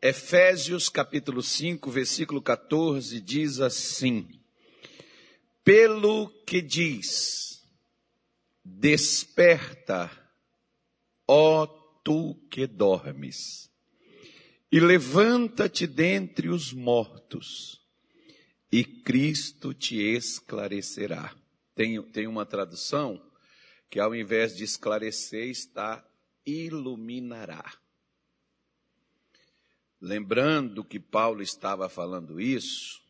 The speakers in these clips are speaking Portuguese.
Efésios capítulo 5, versículo 14 diz assim: Pelo que diz, desperta, ó tu que dormes, e levanta-te dentre os mortos, e Cristo te esclarecerá. Tem, tem uma tradução que ao invés de esclarecer está iluminará. Lembrando que Paulo estava falando isso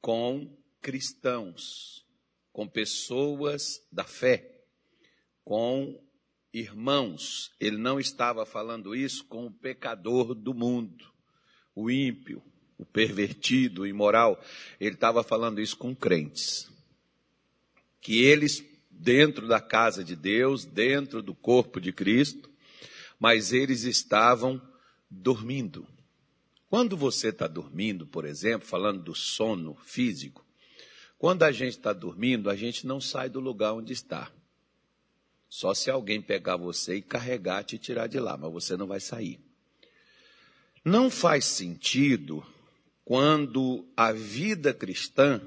com cristãos, com pessoas da fé, com irmãos. Ele não estava falando isso com o pecador do mundo, o ímpio, o pervertido, o imoral. Ele estava falando isso com crentes. Que eles, dentro da casa de Deus, dentro do corpo de Cristo, mas eles estavam dormindo. Quando você está dormindo, por exemplo, falando do sono físico, quando a gente está dormindo, a gente não sai do lugar onde está. Só se alguém pegar você e carregar, te tirar de lá, mas você não vai sair. Não faz sentido quando a vida cristã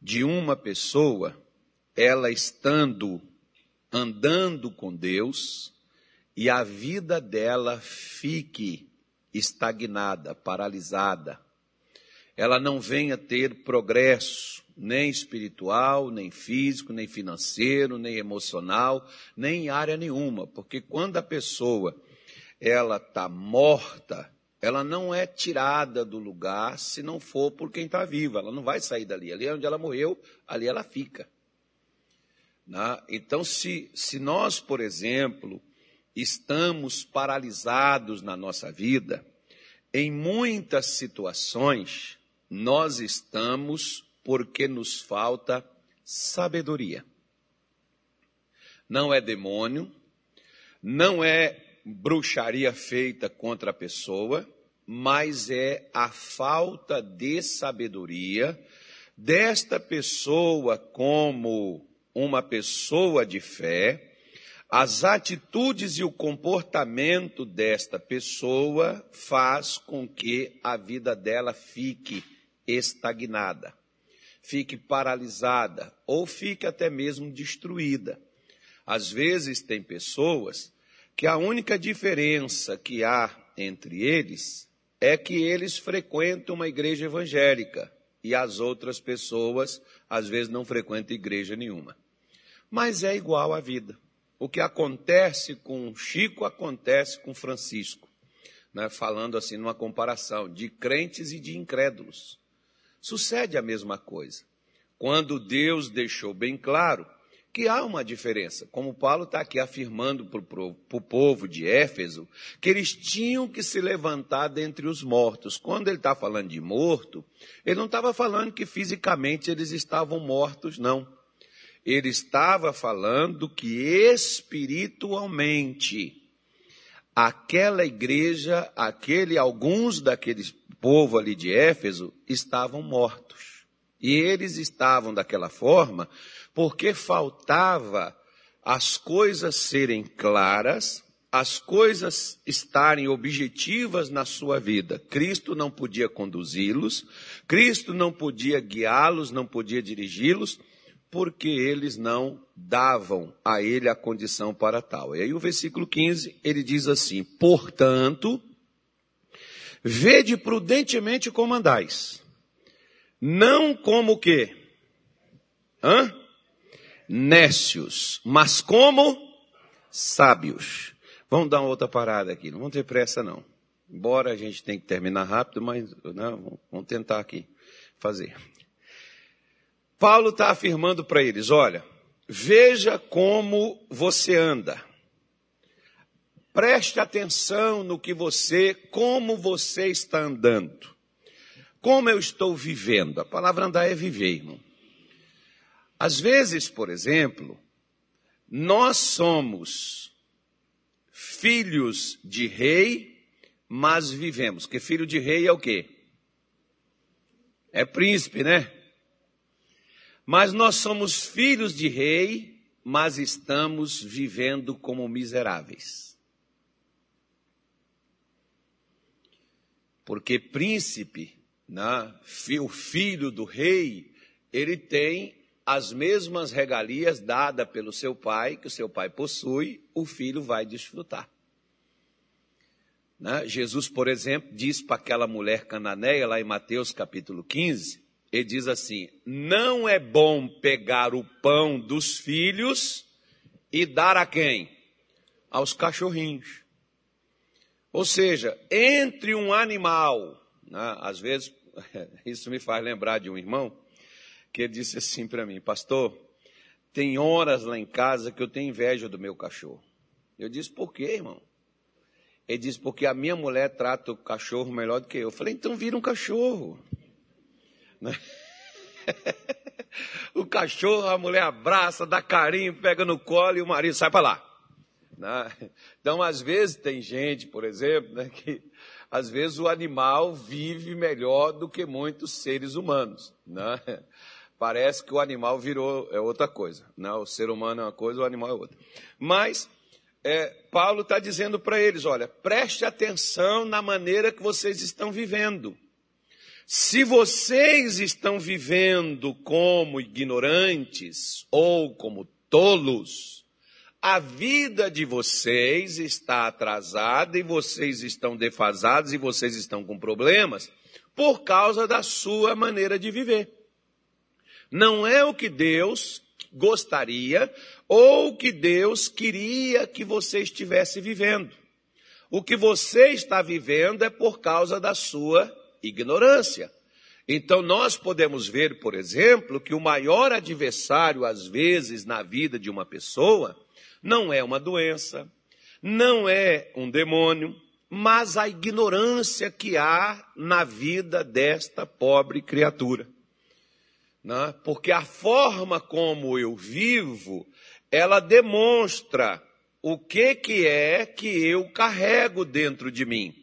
de uma pessoa, ela estando andando com Deus, e a vida dela fique estagnada, paralisada. Ela não venha ter progresso, nem espiritual, nem físico, nem financeiro, nem emocional, nem em área nenhuma, porque quando a pessoa ela está morta, ela não é tirada do lugar se não for por quem está vivo. Ela não vai sair dali. Ali é onde ela morreu, ali ela fica. Né? Então, se, se nós, por exemplo, estamos paralisados na nossa vida, em muitas situações, nós estamos porque nos falta sabedoria. Não é demônio, não é bruxaria feita contra a pessoa, mas é a falta de sabedoria desta pessoa como uma pessoa de fé, as atitudes e o comportamento desta pessoa faz com que a vida dela fique estagnada, fique paralisada ou fique até mesmo destruída. Às vezes tem pessoas que a única diferença que há entre eles é que eles frequentam uma igreja evangélica e as outras pessoas às vezes não frequentam igreja nenhuma. Mas é igual à vida. O que acontece com Chico acontece com Francisco, né? falando assim numa comparação de crentes e de incrédulos. Sucede a mesma coisa. Quando Deus deixou bem claro que há uma diferença, como Paulo está aqui afirmando para o povo de Éfeso, que eles tinham que se levantar dentre os mortos. Quando ele está falando de morto, ele não estava falando que fisicamente eles estavam mortos, não ele estava falando que espiritualmente aquela igreja, aquele alguns daqueles povo ali de Éfeso estavam mortos. E eles estavam daquela forma porque faltava as coisas serem claras, as coisas estarem objetivas na sua vida. Cristo não podia conduzi-los, Cristo não podia guiá-los, não podia dirigi-los, porque eles não davam a ele a condição para tal. E aí o versículo 15, ele diz assim: Portanto, vede prudentemente como andais, não como o quê? Hã? Nécios, mas como sábios. Vamos dar uma outra parada aqui, não vamos ter pressa não. Embora a gente tenha que terminar rápido, mas não, né, vamos tentar aqui fazer. Paulo está afirmando para eles: olha, veja como você anda. Preste atenção no que você, como você está andando. Como eu estou vivendo. A palavra andar é viver, irmão. Às vezes, por exemplo, nós somos filhos de rei, mas vivemos. Que filho de rei é o quê? É príncipe, né? Mas nós somos filhos de rei, mas estamos vivendo como miseráveis. Porque príncipe, né, o filho do rei, ele tem as mesmas regalias dadas pelo seu pai, que o seu pai possui, o filho vai desfrutar. Né? Jesus, por exemplo, diz para aquela mulher cananeia, lá em Mateus capítulo 15, ele diz assim: Não é bom pegar o pão dos filhos e dar a quem? Aos cachorrinhos. Ou seja, entre um animal, né? às vezes, isso me faz lembrar de um irmão que ele disse assim para mim: Pastor, tem horas lá em casa que eu tenho inveja do meu cachorro. Eu disse: Por quê, irmão? Ele disse: Porque a minha mulher trata o cachorro melhor do que eu. Eu falei: Então vira um cachorro. Né? o cachorro, a mulher abraça, dá carinho, pega no colo e o marido sai para lá. Né? Então, às vezes, tem gente, por exemplo, né, que às vezes o animal vive melhor do que muitos seres humanos. Né? Parece que o animal virou é outra coisa. Né? O ser humano é uma coisa, o animal é outra. Mas é, Paulo está dizendo para eles: olha, preste atenção na maneira que vocês estão vivendo. Se vocês estão vivendo como ignorantes ou como tolos, a vida de vocês está atrasada e vocês estão defasados e vocês estão com problemas por causa da sua maneira de viver. Não é o que Deus gostaria ou o que Deus queria que você estivesse vivendo. O que você está vivendo é por causa da sua ignorância. Então, nós podemos ver, por exemplo, que o maior adversário, às vezes, na vida de uma pessoa, não é uma doença, não é um demônio, mas a ignorância que há na vida desta pobre criatura. Né? Porque a forma como eu vivo, ela demonstra o que, que é que eu carrego dentro de mim.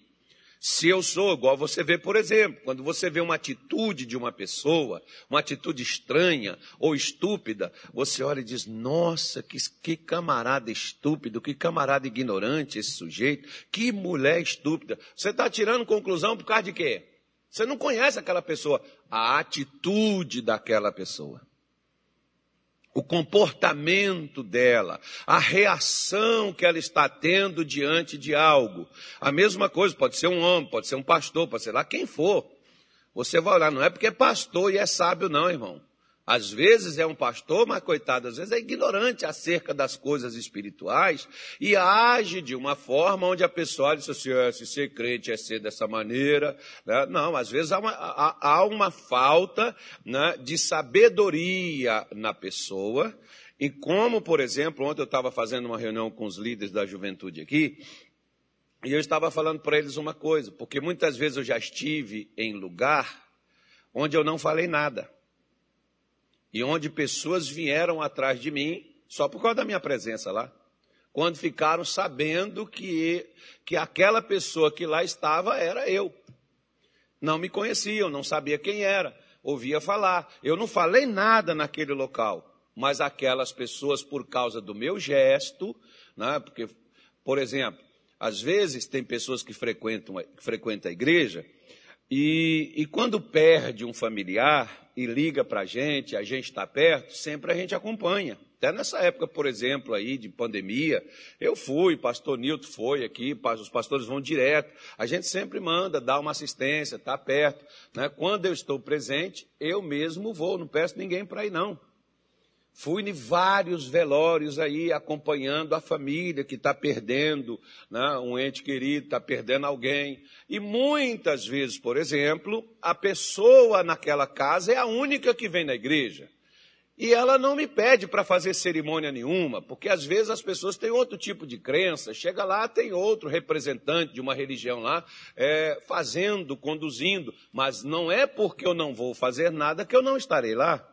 Se eu sou, igual você vê, por exemplo, quando você vê uma atitude de uma pessoa, uma atitude estranha ou estúpida, você olha e diz: Nossa, que, que camarada estúpido, que camarada ignorante esse sujeito, que mulher estúpida. Você está tirando conclusão por causa de quê? Você não conhece aquela pessoa, a atitude daquela pessoa o comportamento dela, a reação que ela está tendo diante de algo. A mesma coisa, pode ser um homem, pode ser um pastor, pode ser lá quem for. Você vai olhar, não é porque é pastor e é sábio, não, irmão. Às vezes é um pastor, mas coitado, às vezes é ignorante acerca das coisas espirituais e age de uma forma onde a pessoa diz assim, ah, se ser crente é ser dessa maneira. Né? Não, às vezes há uma, há, há uma falta né, de sabedoria na pessoa. E como, por exemplo, ontem eu estava fazendo uma reunião com os líderes da juventude aqui, e eu estava falando para eles uma coisa, porque muitas vezes eu já estive em lugar onde eu não falei nada e onde pessoas vieram atrás de mim só por causa da minha presença lá. Quando ficaram sabendo que, que aquela pessoa que lá estava era eu. Não me conheciam, não sabia quem era, ouvia falar. Eu não falei nada naquele local, mas aquelas pessoas, por causa do meu gesto, né, porque, por exemplo, às vezes tem pessoas que frequentam, que frequentam a igreja e, e quando perde um familiar, e liga para a gente, a gente está perto, sempre a gente acompanha. Até nessa época, por exemplo, aí de pandemia, eu fui, pastor Nilton foi aqui, os pastores vão direto. A gente sempre manda, dá uma assistência, está perto. Né? Quando eu estou presente, eu mesmo vou, não peço ninguém para ir não. Fui em vários velórios aí, acompanhando a família que está perdendo né, um ente querido, está perdendo alguém. E muitas vezes, por exemplo, a pessoa naquela casa é a única que vem na igreja. E ela não me pede para fazer cerimônia nenhuma, porque às vezes as pessoas têm outro tipo de crença. Chega lá, tem outro representante de uma religião lá, é, fazendo, conduzindo. Mas não é porque eu não vou fazer nada que eu não estarei lá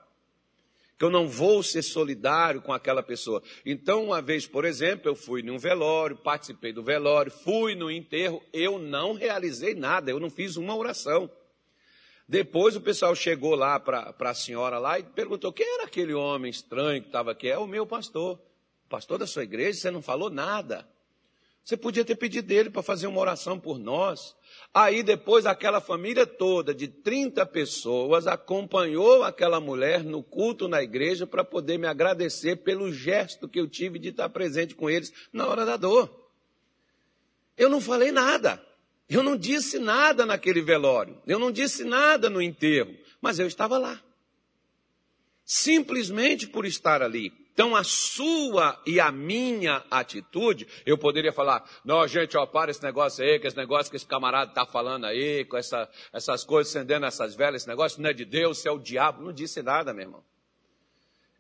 que eu não vou ser solidário com aquela pessoa. Então, uma vez, por exemplo, eu fui num velório, participei do velório, fui no enterro, eu não realizei nada, eu não fiz uma oração. Depois o pessoal chegou lá para a senhora lá e perguntou: quem era aquele homem estranho que estava aqui? É o meu pastor. Pastor da sua igreja, você não falou nada. Você podia ter pedido dele para fazer uma oração por nós. Aí depois aquela família toda de 30 pessoas acompanhou aquela mulher no culto na igreja para poder me agradecer pelo gesto que eu tive de estar presente com eles na hora da dor. Eu não falei nada. Eu não disse nada naquele velório. Eu não disse nada no enterro, mas eu estava lá. Simplesmente por estar ali. Então, a sua e a minha atitude, eu poderia falar, não, gente, ó, para esse negócio aí, que esse negócio que esse camarada está falando aí, com essa, essas coisas, acendendo essas velas, esse negócio não é de Deus, é o diabo. Não disse nada, meu irmão.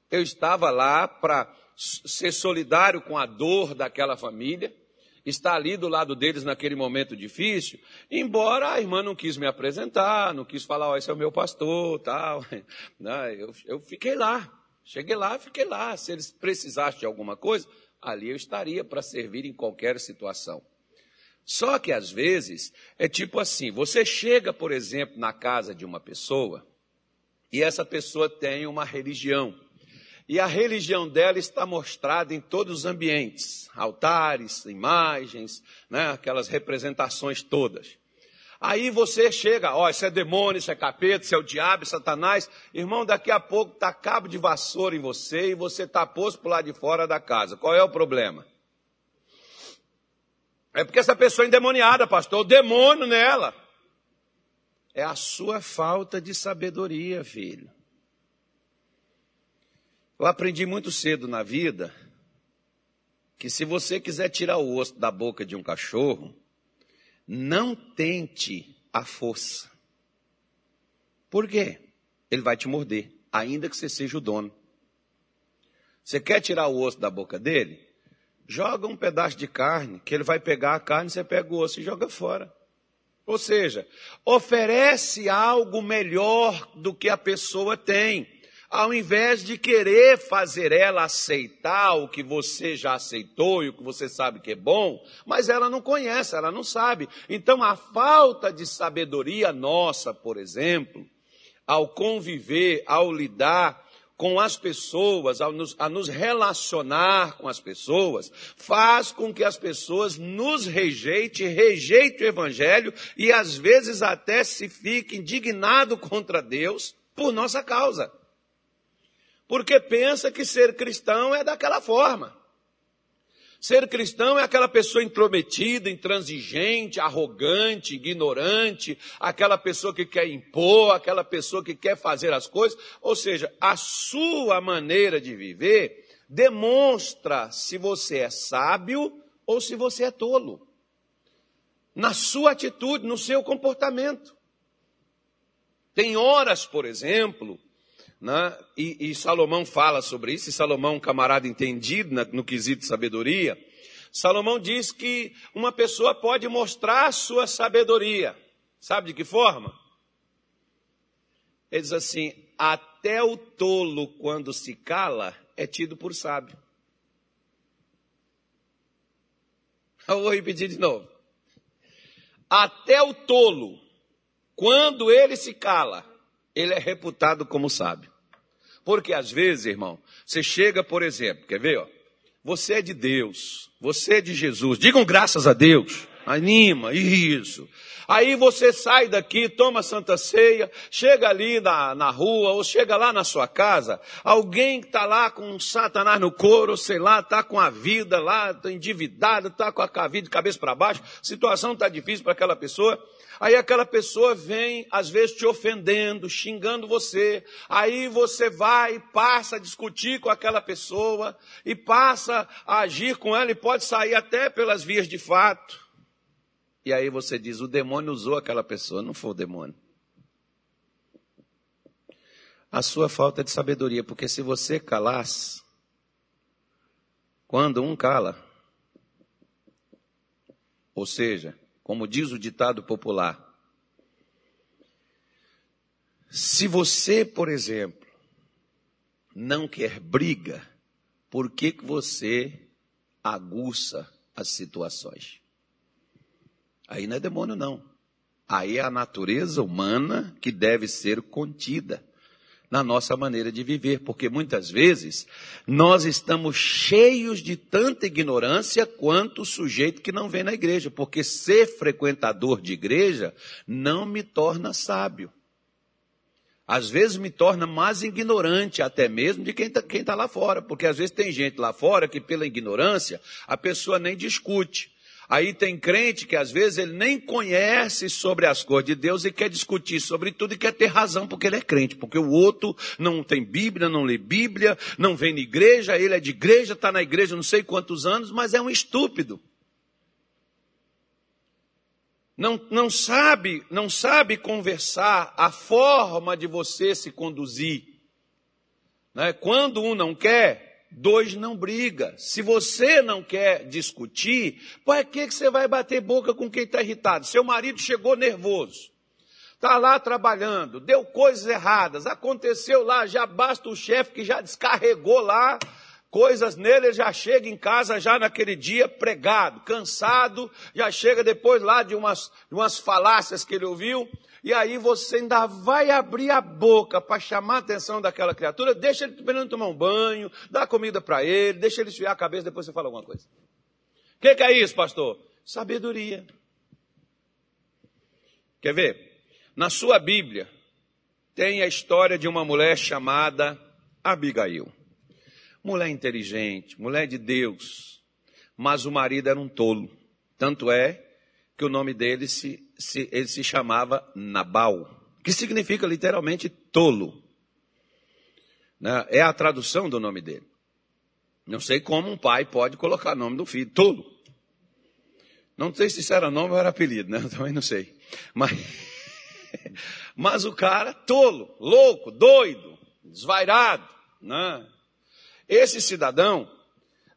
Eu estava lá para ser solidário com a dor daquela família, estar ali do lado deles naquele momento difícil, embora a irmã não quis me apresentar, não quis falar, ó, esse é o meu pastor, tal. Né, eu, eu fiquei lá. Cheguei lá, fiquei lá. Se eles precisassem de alguma coisa, ali eu estaria para servir em qualquer situação. Só que às vezes é tipo assim: você chega, por exemplo, na casa de uma pessoa e essa pessoa tem uma religião. E a religião dela está mostrada em todos os ambientes, altares, imagens, né, aquelas representações todas. Aí você chega, ó, isso é demônio, isso é capeta, isso é o diabo, é Satanás. Irmão, daqui a pouco está cabo de vassoura em você e você está posto para lado de fora da casa. Qual é o problema? É porque essa pessoa é endemoniada, pastor, o demônio nela. É a sua falta de sabedoria, filho. Eu aprendi muito cedo na vida que se você quiser tirar o osso da boca de um cachorro, não tente a força. Por quê? Ele vai te morder, ainda que você seja o dono. Você quer tirar o osso da boca dele? Joga um pedaço de carne, que ele vai pegar a carne, você pega o osso e joga fora. Ou seja, oferece algo melhor do que a pessoa tem ao invés de querer fazer ela aceitar o que você já aceitou e o que você sabe que é bom, mas ela não conhece, ela não sabe. Então a falta de sabedoria nossa, por exemplo, ao conviver, ao lidar com as pessoas, ao nos, a nos relacionar com as pessoas, faz com que as pessoas nos rejeitem, rejeitem o Evangelho e às vezes até se fique indignado contra Deus por nossa causa porque pensa que ser cristão é daquela forma. Ser cristão é aquela pessoa intrometida, intransigente, arrogante, ignorante, aquela pessoa que quer impor, aquela pessoa que quer fazer as coisas. Ou seja, a sua maneira de viver demonstra se você é sábio ou se você é tolo. Na sua atitude, no seu comportamento. Tem horas, por exemplo, né? E, e, Salomão fala sobre isso, e Salomão, camarada entendido no quesito sabedoria, Salomão diz que uma pessoa pode mostrar sua sabedoria. Sabe de que forma? Ele diz assim: até o tolo, quando se cala, é tido por sábio. Eu vou repetir de novo. Até o tolo, quando ele se cala, ele é reputado como sábio. Porque às vezes, irmão, você chega, por exemplo, quer ver? Ó, você é de Deus, você é de Jesus. Digam graças a Deus. Anima, isso. Aí você sai daqui, toma Santa Ceia, chega ali na, na rua, ou chega lá na sua casa, alguém está lá com um satanás no couro, sei lá, está com a vida lá, está endividado, está com a vida de cabeça para baixo, situação está difícil para aquela pessoa. Aí aquela pessoa vem, às vezes, te ofendendo, xingando você. Aí você vai, passa a discutir com aquela pessoa, e passa a agir com ela, e pode sair até pelas vias de fato. E aí você diz: o demônio usou aquela pessoa, não foi o demônio. A sua falta de sabedoria, porque se você calasse, quando um cala, ou seja, como diz o ditado popular. Se você, por exemplo, não quer briga, por que, que você aguça as situações? Aí não é demônio, não. Aí é a natureza humana que deve ser contida. na nossa maneira de viver, porque muitas vezes nós estamos cheios de tanta ignorância quanto o sujeito que não vem na igreja, porque ser frequentador de igreja não me torna sábio. Às vezes me torna mais ignorante até mesmo de quem está tá lá fora, porque às vezes tem gente lá fora que pela ignorância a pessoa nem discute. Aí tem crente que às vezes ele nem conhece sobre as coisas de Deus e quer discutir sobre tudo e quer ter razão porque ele é crente, porque o outro não tem Bíblia, não lê Bíblia, não vem na igreja, ele é de igreja, está na igreja não sei quantos anos, mas é um estúpido. Não, não sabe, não sabe conversar a forma de você se conduzir. Né? Quando um não quer, dois não briga. Se você não quer discutir, para que você vai bater boca com quem está irritado? Seu marido chegou nervoso, está lá trabalhando, deu coisas erradas, aconteceu lá, já basta o chefe que já descarregou lá coisas nele, ele já chega em casa já naquele dia pregado, cansado, já chega depois lá de umas, de umas falácias que ele ouviu, e aí você ainda vai abrir a boca para chamar a atenção daquela criatura, deixa ele primeiro tomar um banho, dá comida para ele, deixa ele esfriar a cabeça, depois você fala alguma coisa. O que, que é isso, pastor? Sabedoria. Quer ver? Na sua Bíblia tem a história de uma mulher chamada Abigail. Mulher inteligente, mulher de Deus, mas o marido era um tolo. Tanto é que o nome dele se se, ele se chamava Nabal, que significa literalmente tolo. Né? É a tradução do nome dele. Não sei como um pai pode colocar nome do filho, tolo. Não sei se isso era nome ou era apelido, né? Eu também não sei. Mas, mas o cara, tolo, louco, doido, desvairado. Né? Esse cidadão,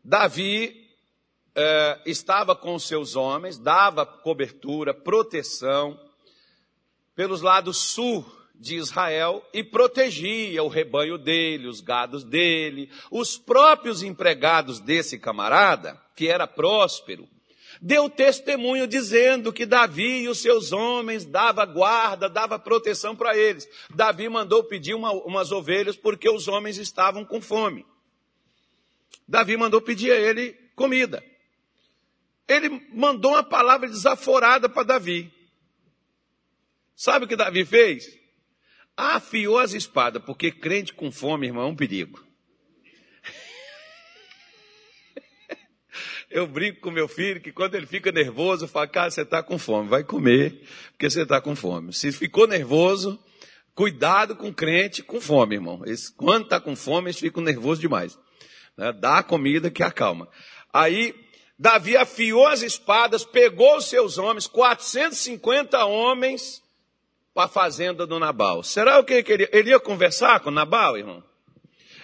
Davi eh, estava com seus homens, dava cobertura, proteção pelos lados sul de Israel e protegia o rebanho dele, os gados dele, os próprios empregados desse camarada, que era próspero, deu testemunho dizendo que Davi e os seus homens dava guarda, dava proteção para eles. Davi mandou pedir uma, umas ovelhas porque os homens estavam com fome. Davi mandou pedir a ele comida ele mandou uma palavra desaforada para Davi. Sabe o que Davi fez? Afiou as espadas, porque crente com fome, irmão, é um perigo. Eu brinco com meu filho que quando ele fica nervoso, eu falo, cara, você está com fome, vai comer, porque você está com fome. Se ficou nervoso, cuidado com crente com fome, irmão. Quando está com fome, eles ficam nervosos demais. Né? Dá a comida que acalma. Aí Davi afiou as espadas, pegou os seus homens, 450 homens, para a fazenda do Nabal. Será o que ele queria? Ele ia conversar com Nabal, irmão?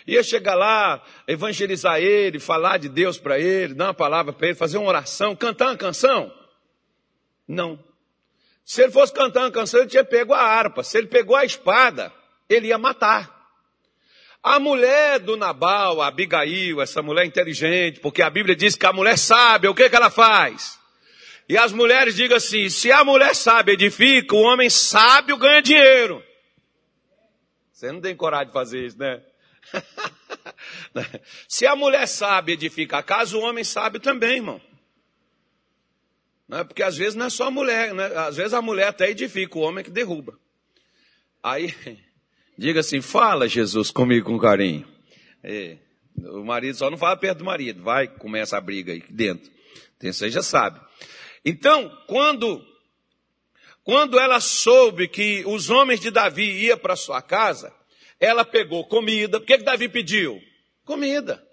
Ia chegar lá, evangelizar ele, falar de Deus para ele, dar uma palavra para ele, fazer uma oração, cantar uma canção? Não. Se ele fosse cantar uma canção, ele tinha pego a harpa. Se ele pegou a espada, ele ia matar. A mulher do Nabal, a Abigail, essa mulher inteligente, porque a Bíblia diz que a mulher sabe, o que, que ela faz? E as mulheres digam assim: se a mulher sabe edifica, o homem sábio ganha dinheiro. Você não tem coragem de fazer isso, né? se a mulher sabe edifica a casa, o homem sabe também, irmão. Não é? Porque às vezes não é só a mulher, né? às vezes a mulher até edifica, o homem é que derruba. Aí Diga assim, fala Jesus comigo com carinho. É, o marido só não fala perto do marido, vai, começa a briga aí dentro. Você já sabe. Então, quando, quando ela soube que os homens de Davi iam para sua casa, ela pegou comida. O que, que Davi pediu? Comida.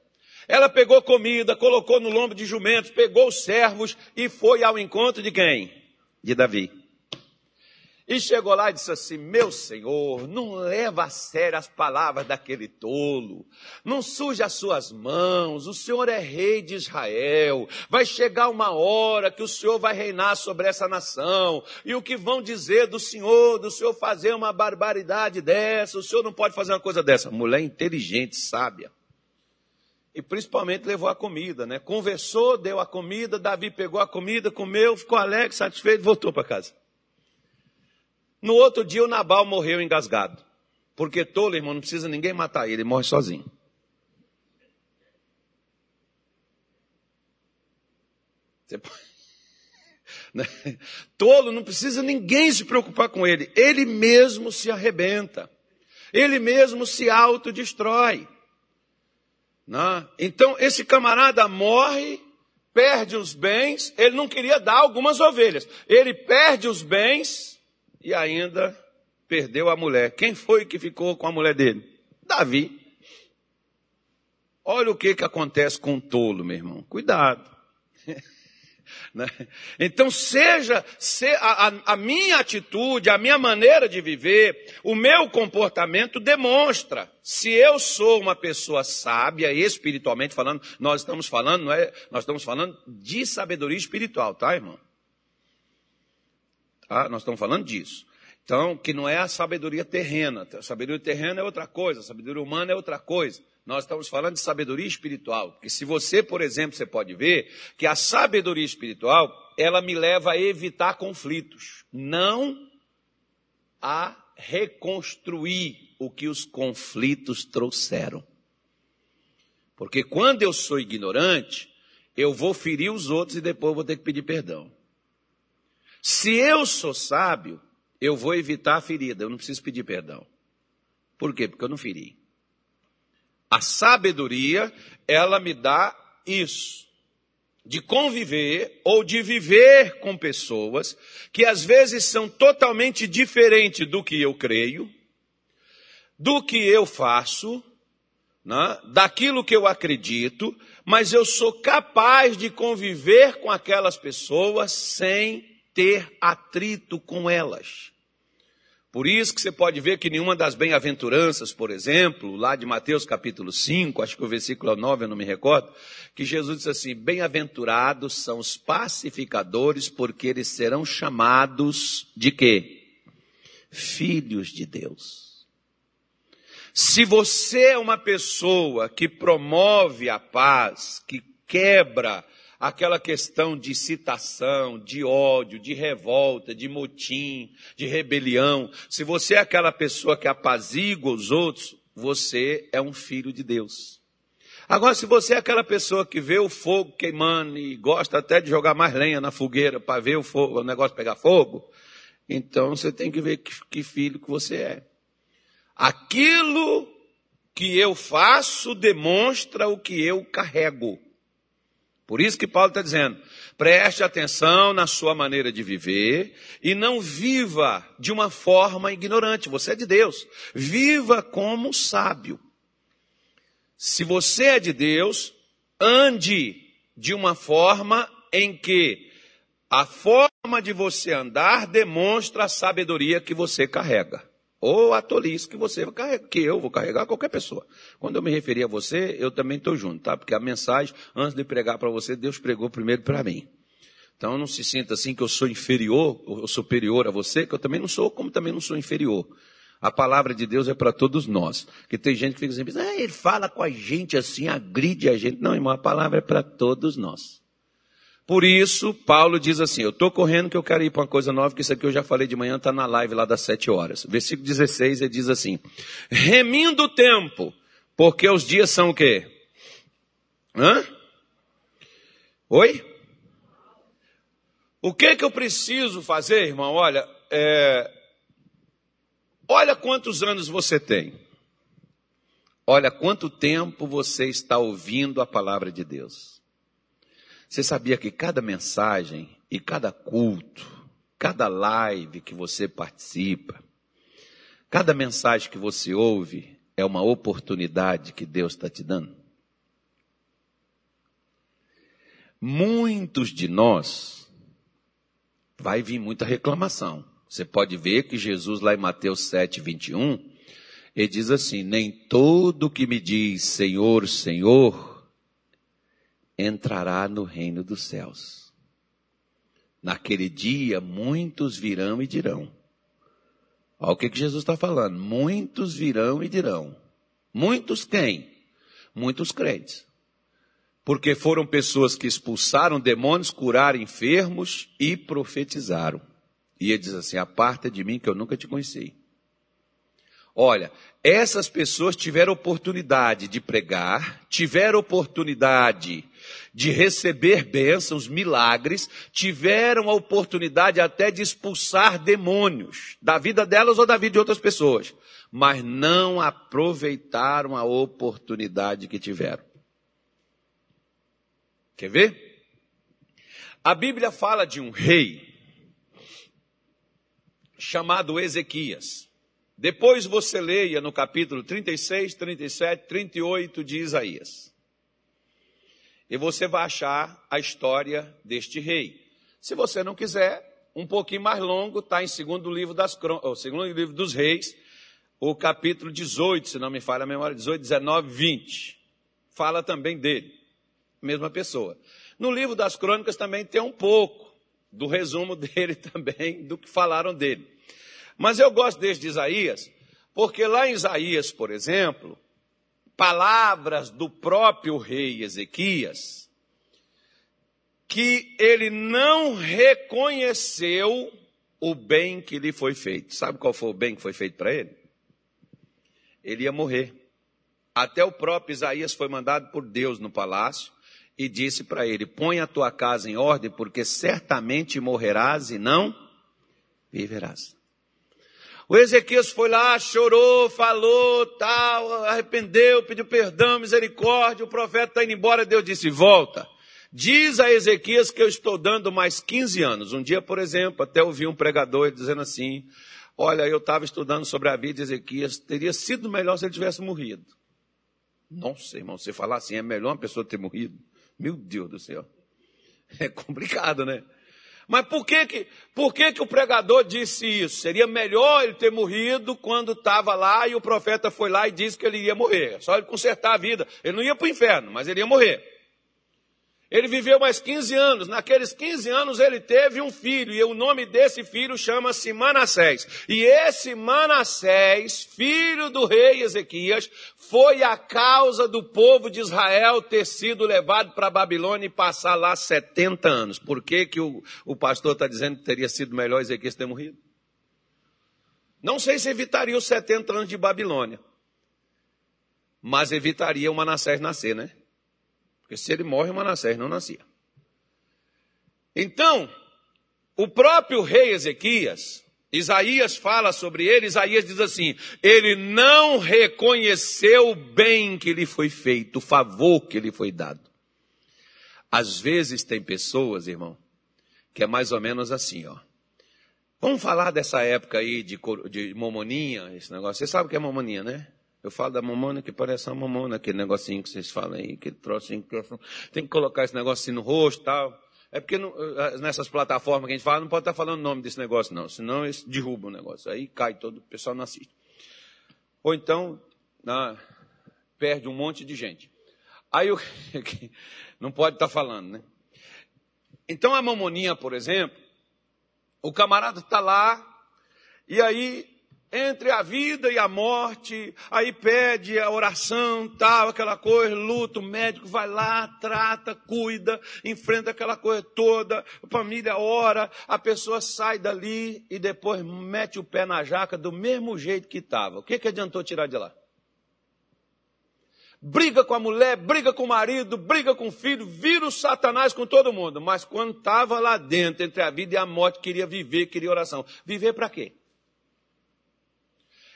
Ela pegou comida, colocou no lombo de jumentos, pegou os servos e foi ao encontro de quem? De Davi. E chegou lá e disse assim: Meu senhor, não leva a sério as palavras daquele tolo, não suja as suas mãos, o senhor é rei de Israel, vai chegar uma hora que o senhor vai reinar sobre essa nação, e o que vão dizer do senhor, do senhor fazer uma barbaridade dessa, o senhor não pode fazer uma coisa dessa. Mulher inteligente, sábia. E principalmente levou a comida, né? Conversou, deu a comida, Davi pegou a comida, comeu, ficou alegre, satisfeito, voltou para casa. No outro dia, o Nabal morreu engasgado. Porque tolo, irmão, não precisa ninguém matar ele, ele morre sozinho. Você. Né? Tolo não precisa ninguém se preocupar com ele. Ele mesmo se arrebenta. Ele mesmo se autodestrói. Né? Então, esse camarada morre, perde os bens. Ele não queria dar algumas ovelhas. Ele perde os bens e ainda perdeu a mulher. Quem foi que ficou com a mulher dele? Davi. Olha o que, que acontece com um tolo, meu irmão. Cuidado. Né? Então, seja, se, a, a, minha atitude, a minha maneira de viver, o meu comportamento demonstra se eu sou uma pessoa sábia, espiritualmente falando, nós estamos falando, não é, nós estamos falando de sabedoria espiritual, tá, irmão? Tá? Nós estamos falando disso. Então, que não é a sabedoria terrena. A sabedoria terrena é outra coisa, a sabedoria humana é outra coisa. Nós estamos falando de sabedoria espiritual. Porque se você, por exemplo, você pode ver que a sabedoria espiritual, ela me leva a evitar conflitos, não a reconstruir o que os conflitos trouxeram. Porque quando eu sou ignorante, eu vou ferir os outros e depois vou ter que pedir perdão. Se eu sou sábio, eu vou evitar a ferida, eu não preciso pedir perdão. Por quê? Porque eu não feri. A sabedoria, ela me dá isso. De conviver ou de viver com pessoas que às vezes são totalmente diferentes do que eu creio, do que eu faço, né, daquilo que eu acredito, mas eu sou capaz de conviver com aquelas pessoas sem ter atrito com elas. Por isso que você pode ver que nenhuma das bem-aventuranças, por exemplo, lá de Mateus capítulo 5, acho que o versículo 9, eu não me recordo, que Jesus disse assim: Bem-aventurados são os pacificadores, porque eles serão chamados de quê? Filhos de Deus. Se você é uma pessoa que promove a paz, que quebra aquela questão de citação, de ódio, de revolta, de motim, de rebelião, se você é aquela pessoa que apazigua os outros, você é um filho de Deus. Agora, se você é aquela pessoa que vê o fogo queimando e gosta até de jogar mais lenha na fogueira para ver o, fogo, o negócio pegar fogo, então você tem que ver que, que filho que você é. Aquilo que eu faço demonstra o que eu carrego. Por isso que Paulo está dizendo: preste atenção na sua maneira de viver e não viva de uma forma ignorante. Você é de Deus. Viva como sábio. Se você é de Deus, ande de uma forma em que a forma de você andar demonstra a sabedoria que você carrega ou a tolice que você vai carregar, que eu vou carregar qualquer pessoa. Quando eu me referi a você, eu também estou junto, tá? Porque a mensagem, antes de pregar para você, Deus pregou primeiro para mim. Então não se sinta assim que eu sou inferior ou superior a você, que eu também não sou, como também não sou inferior. A palavra de Deus é para todos nós. Que tem gente que fica assim, ah, ele fala com a gente assim, agride a gente. Não, irmão, a palavra é para todos nós. Por isso, Paulo diz assim: Eu estou correndo que eu quero ir para uma coisa nova, que isso aqui eu já falei de manhã, está na live lá das sete horas. Versículo 16, ele diz assim: Remindo o tempo, porque os dias são o quê? Hã? Oi? O que que eu preciso fazer, irmão? Olha, é... olha quantos anos você tem. Olha quanto tempo você está ouvindo a palavra de Deus. Você sabia que cada mensagem e cada culto, cada live que você participa, cada mensagem que você ouve é uma oportunidade que Deus está te dando? Muitos de nós vai vir muita reclamação. Você pode ver que Jesus, lá em Mateus 7, 21, ele diz assim: Nem todo que me diz Senhor, Senhor, entrará no reino dos céus. Naquele dia, muitos virão e dirão. Olha o que, que Jesus está falando. Muitos virão e dirão. Muitos quem? Muitos crentes. Porque foram pessoas que expulsaram demônios, curaram enfermos e profetizaram. E ele diz assim: aparta de mim que eu nunca te conheci. Olha, essas pessoas tiveram oportunidade de pregar, tiveram oportunidade de receber bênçãos, milagres, tiveram a oportunidade até de expulsar demônios da vida delas ou da vida de outras pessoas, mas não aproveitaram a oportunidade que tiveram. Quer ver? A Bíblia fala de um rei chamado Ezequias. Depois você leia no capítulo 36, 37, 38 de Isaías. E você vai achar a história deste rei. Se você não quiser, um pouquinho mais longo, está em segundo livro, das, segundo livro dos reis, o capítulo 18, se não me falha a memória, 18, 19, 20. Fala também dele. Mesma pessoa. No livro das crônicas também tem um pouco do resumo dele também, do que falaram dele. Mas eu gosto desse de Isaías, porque lá em Isaías, por exemplo, palavras do próprio rei Ezequias, que ele não reconheceu o bem que lhe foi feito. Sabe qual foi o bem que foi feito para ele? Ele ia morrer. Até o próprio Isaías foi mandado por Deus no palácio e disse para ele: Põe a tua casa em ordem, porque certamente morrerás e não viverás. O Ezequias foi lá, chorou, falou, tal, arrependeu, pediu perdão, misericórdia. O profeta está indo embora, Deus disse: volta. Diz a Ezequias que eu estou dando mais 15 anos. Um dia, por exemplo, até ouvi um pregador dizendo assim: Olha, eu estava estudando sobre a vida de Ezequias, teria sido melhor se ele tivesse morrido. Nossa, irmão, você falar assim, é melhor uma pessoa ter morrido? Meu Deus do céu. É complicado, né? Mas por que que, por que que o pregador disse isso? Seria melhor ele ter morrido quando estava lá e o profeta foi lá e disse que ele ia morrer. Só ele consertar a vida. Ele não ia para o inferno, mas ele ia morrer. Ele viveu mais 15 anos. Naqueles 15 anos ele teve um filho, e o nome desse filho chama-se Manassés. E esse Manassés, filho do rei Ezequias, foi a causa do povo de Israel ter sido levado para Babilônia e passar lá 70 anos. Por que, que o, o pastor está dizendo que teria sido melhor Ezequias ter morrido? Não sei se evitaria os 70 anos de Babilônia, mas evitaria o Manassés nascer, né? Porque se ele morre, Manassés não nascia. Então, o próprio rei Ezequias, Isaías fala sobre ele, Isaías diz assim: ele não reconheceu o bem que lhe foi feito, o favor que lhe foi dado. Às vezes tem pessoas, irmão, que é mais ou menos assim, ó. Vamos falar dessa época aí de, de momoninha, esse negócio. Você sabe o que é momoninha, né? Eu falo da mamona que parece uma mamona, aquele negocinho que vocês falam aí, aquele trocinho que tem que colocar esse negocinho no rosto e tal. É porque não, eh, nessas plataformas que a gente fala, não pode estar falando o nome desse negócio, não. Senão eles derrubam o negócio. Aí cai todo, o pessoal não assiste. Ou então, na, perde um monte de gente. Aí o não pode estar falando, né? Então a mamoninha, por exemplo, o camarada está lá, e aí entre a vida e a morte, aí pede a oração, tal, aquela coisa, luta, o médico vai lá, trata, cuida, enfrenta aquela coisa toda, a família ora, a pessoa sai dali e depois mete o pé na jaca do mesmo jeito que estava. O que, que adiantou tirar de lá? Briga com a mulher, briga com o marido, briga com o filho, vira o satanás com todo mundo. Mas quando estava lá dentro, entre a vida e a morte, queria viver, queria oração. Viver para quê?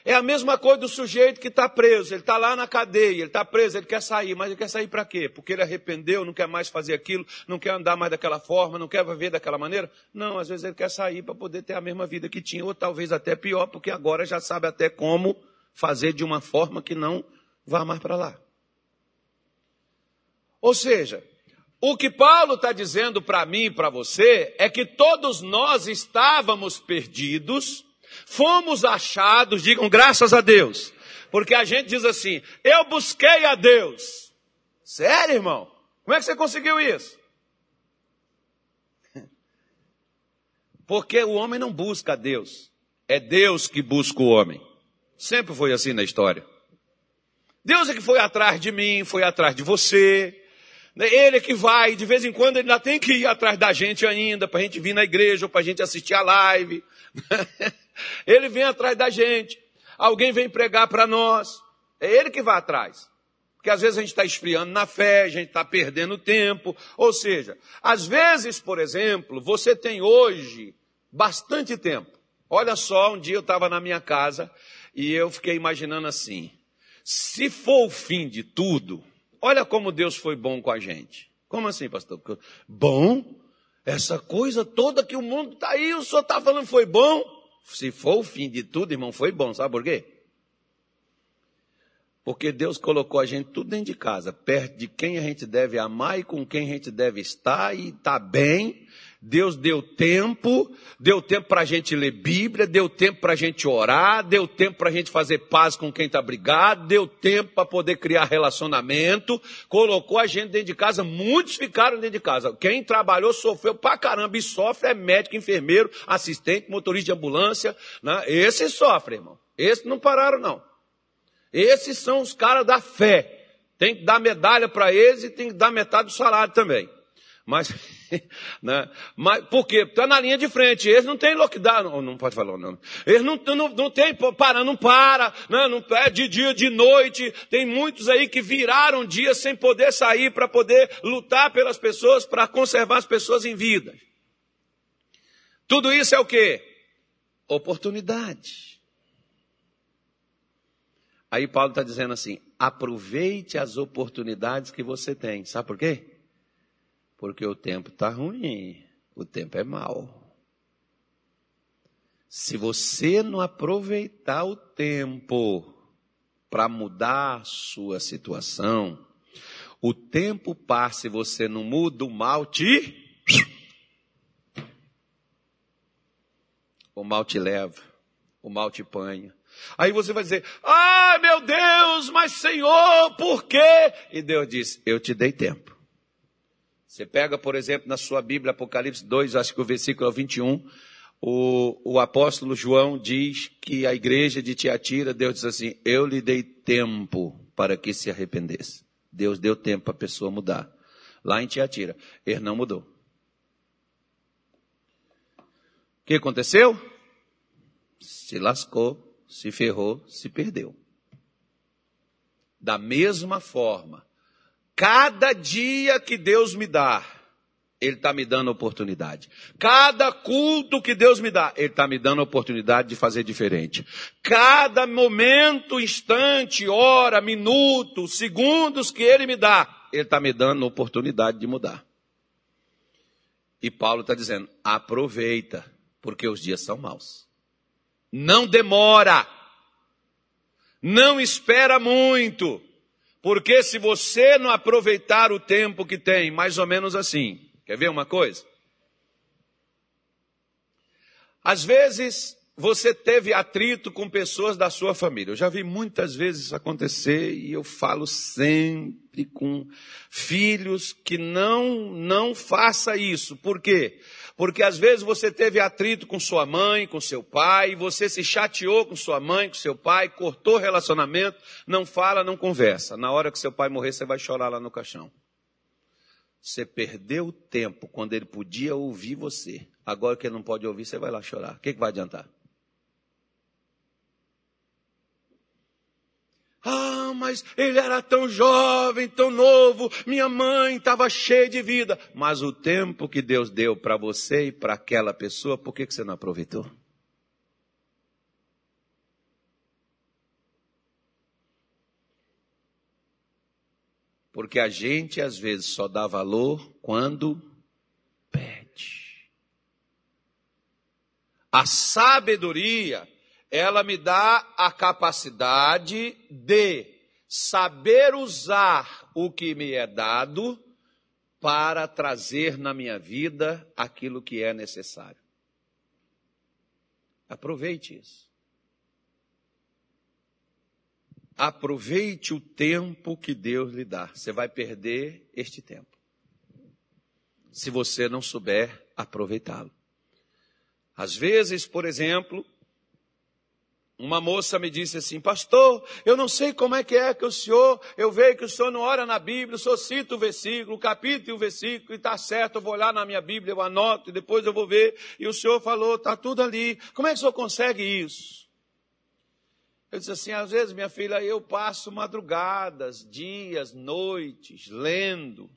É a mesma coisa do sujeito que está preso, ele está lá na cadeia, ele está preso, ele quer sair, mas ele quer sair para quê? Porque ele arrependeu, não quer mais fazer aquilo, não quer andar mais daquela forma, não quer viver daquela maneira? Não, às vezes ele quer sair para poder ter a mesma vida que tinha, ou talvez até pior, porque agora já sabe até como fazer de uma forma que não vá mais para lá. Ou seja, o que Paulo está dizendo para mim e para você é que todos nós estávamos perdidos, Fomos achados, digam graças a Deus. Porque a gente diz assim: eu busquei a Deus. Sério, irmão? Como é que você conseguiu isso? Porque o homem não busca a Deus. É Deus que busca o homem. Sempre foi assim na história. Deus é que foi atrás de mim, foi atrás de você. Ele é que vai, de vez em quando ele ainda tem que ir atrás da gente ainda, para a gente vir na igreja, ou para a gente assistir a live. Ele vem atrás da gente. alguém vem pregar para nós. É ele que vai atrás. Porque às vezes a gente está esfriando na fé, a gente está perdendo tempo. Ou seja, às vezes, por exemplo, você tem hoje bastante tempo. Olha só, um dia eu estava na minha casa e eu fiquei imaginando assim: se for o fim de tudo, olha como Deus foi bom com a gente. Como assim, pastor? Bom? Essa coisa toda que o mundo está aí, o senhor está falando foi bom? Se for o fim de tudo, irmão, foi bom. Sabe por quê? Porque Deus colocou a gente tudo dentro de casa, perto de quem a gente deve amar e com quem a gente deve estar e está bem. Deus deu tempo, deu tempo para a gente ler Bíblia, deu tempo para a gente orar, deu tempo para a gente fazer paz com quem está brigado, deu tempo para poder criar relacionamento, colocou a gente dentro de casa, muitos ficaram dentro de casa. Quem trabalhou sofreu pra caramba e sofre é médico, enfermeiro, assistente, motorista de ambulância, né? Esse sofre, irmão. Esses não pararam, não. Esses são os caras da fé. Tem que dar medalha para eles e tem que dar metade do salário também. Mas, né? Mas por quê? Está na linha de frente. Eles não têm lockdown. Não, pode falar o nome. Eles não, não, não tem, para, não para, né? não é de dia, de noite. Tem muitos aí que viraram dias sem poder sair para poder lutar pelas pessoas, para conservar as pessoas em vida. Tudo isso é o quê? Oportunidade. Aí Paulo está dizendo assim: aproveite as oportunidades que você tem. Sabe por quê? Porque o tempo está ruim, o tempo é mau. Se você não aproveitar o tempo para mudar sua situação, o tempo passa e você não muda, o mal te. O mal te leva, o mal te panha. Aí você vai dizer: Ai meu Deus, mas Senhor, por quê? E Deus diz: Eu te dei tempo. Você pega, por exemplo, na sua Bíblia, Apocalipse 2, acho que o versículo 21, o, o apóstolo João diz que a igreja de Tiatira, Deus diz assim: Eu lhe dei tempo para que se arrependesse. Deus deu tempo para a pessoa mudar. Lá em Tiatira, ele não mudou. O que aconteceu? Se lascou, se ferrou, se perdeu. Da mesma forma, Cada dia que Deus me dá, Ele está me dando oportunidade. Cada culto que Deus me dá, Ele está me dando oportunidade de fazer diferente. Cada momento, instante, hora, minuto, segundos que Ele me dá, Ele está me dando oportunidade de mudar. E Paulo está dizendo: aproveita, porque os dias são maus. Não demora. Não espera muito. Porque se você não aproveitar o tempo que tem, mais ou menos assim, quer ver uma coisa? Às vezes você teve atrito com pessoas da sua família. Eu já vi muitas vezes isso acontecer e eu falo sempre com filhos que não não faça isso. Por quê? Porque às vezes você teve atrito com sua mãe, com seu pai, você se chateou com sua mãe, com seu pai, cortou relacionamento, não fala, não conversa. Na hora que seu pai morrer, você vai chorar lá no caixão. Você perdeu o tempo quando ele podia ouvir você. Agora que ele não pode ouvir, você vai lá chorar. O que, que vai adiantar? Ah, mas ele era tão jovem, tão novo, minha mãe estava cheia de vida. Mas o tempo que Deus deu para você e para aquela pessoa, por que, que você não aproveitou? Porque a gente às vezes só dá valor quando pede. A sabedoria ela me dá a capacidade de saber usar o que me é dado para trazer na minha vida aquilo que é necessário. Aproveite isso. Aproveite o tempo que Deus lhe dá. Você vai perder este tempo. Se você não souber aproveitá-lo. Às vezes, por exemplo, uma moça me disse assim, pastor, eu não sei como é que é que o senhor, eu vejo que o senhor não ora na Bíblia, o senhor cita o versículo, o capítulo e o versículo, e está certo, eu vou olhar na minha Bíblia, eu anoto, e depois eu vou ver, e o senhor falou, está tudo ali, como é que o senhor consegue isso? Eu disse assim: às vezes, minha filha, eu passo madrugadas, dias, noites, lendo,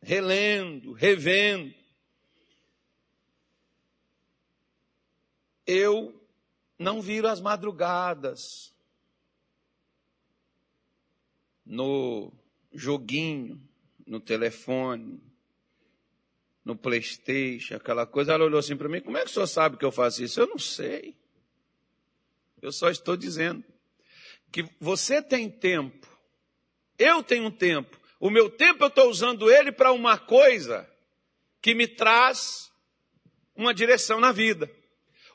relendo, revendo. Eu não viro as madrugadas no joguinho, no telefone, no Playstation, aquela coisa. Ela olhou assim para mim: como é que o senhor sabe que eu faço isso? Eu não sei. Eu só estou dizendo que você tem tempo, eu tenho tempo. O meu tempo eu estou usando ele para uma coisa que me traz uma direção na vida.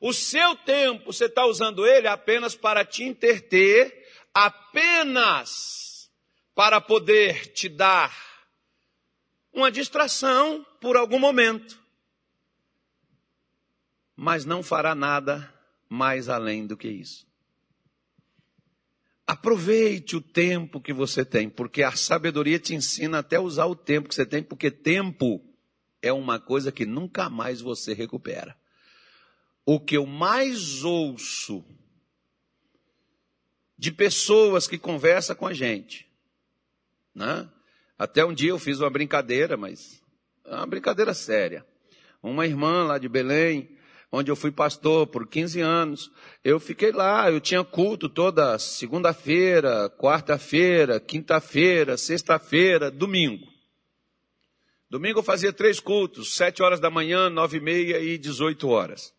O seu tempo, você está usando ele apenas para te interter, apenas para poder te dar uma distração por algum momento. Mas não fará nada mais além do que isso. Aproveite o tempo que você tem, porque a sabedoria te ensina até usar o tempo que você tem, porque tempo é uma coisa que nunca mais você recupera. O que eu mais ouço de pessoas que conversam com a gente, né? Até um dia eu fiz uma brincadeira, mas é uma brincadeira séria. Uma irmã lá de Belém, onde eu fui pastor por 15 anos. Eu fiquei lá, eu tinha culto toda segunda-feira, quarta-feira, quinta-feira, sexta-feira, domingo. Domingo eu fazia três cultos, sete horas da manhã, nove e meia e dezoito horas.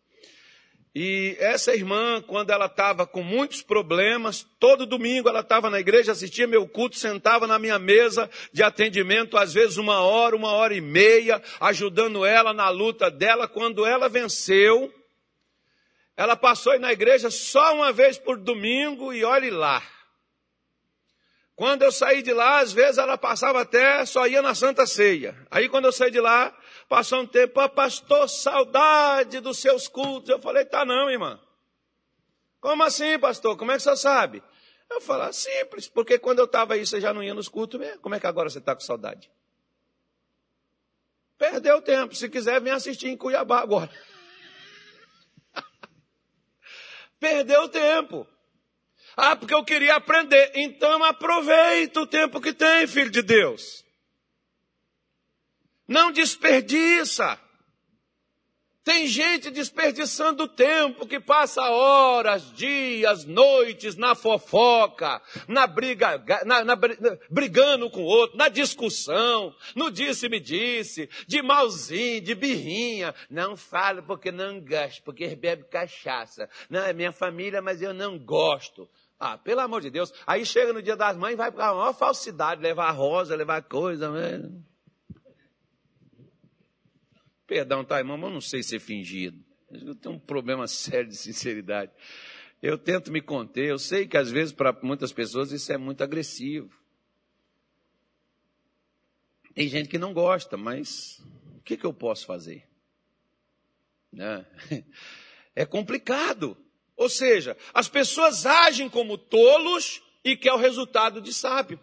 E essa irmã, quando ela estava com muitos problemas, todo domingo ela estava na igreja, assistia meu culto, sentava na minha mesa de atendimento, às vezes uma hora, uma hora e meia, ajudando ela na luta dela. Quando ela venceu, ela passou aí na igreja só uma vez por domingo e olhe lá. Quando eu saí de lá, às vezes ela passava até, só ia na Santa Ceia. Aí quando eu saí de lá, Passou um tempo, ah, pastor, saudade dos seus cultos. Eu falei, tá não, irmã. Como assim, pastor? Como é que você sabe? Eu falei, ah, simples, porque quando eu estava aí, você já não ia nos cultos mesmo. Como é que agora você está com saudade? Perdeu tempo. Se quiser, vem assistir em Cuiabá agora. Perdeu tempo. Ah, porque eu queria aprender. Então aproveita o tempo que tem, filho de Deus. Não desperdiça. Tem gente desperdiçando tempo que passa horas, dias, noites na fofoca, na briga, na, na, brigando com o outro, na discussão, no disse-me disse, de malzinho, de birrinha. Não falo porque não gosto, porque bebe cachaça. Não, é minha família, mas eu não gosto. Ah, pelo amor de Deus. Aí chega no dia das mães e vai para a maior falsidade, levar rosa, levar coisa. Né? Perdão, tá, irmão, mas eu não sei ser fingido. Eu tenho um problema sério de sinceridade. Eu tento me conter, eu sei que às vezes para muitas pessoas isso é muito agressivo. Tem gente que não gosta, mas o que, que eu posso fazer? Né? É complicado. Ou seja, as pessoas agem como tolos e quer o resultado de sábio.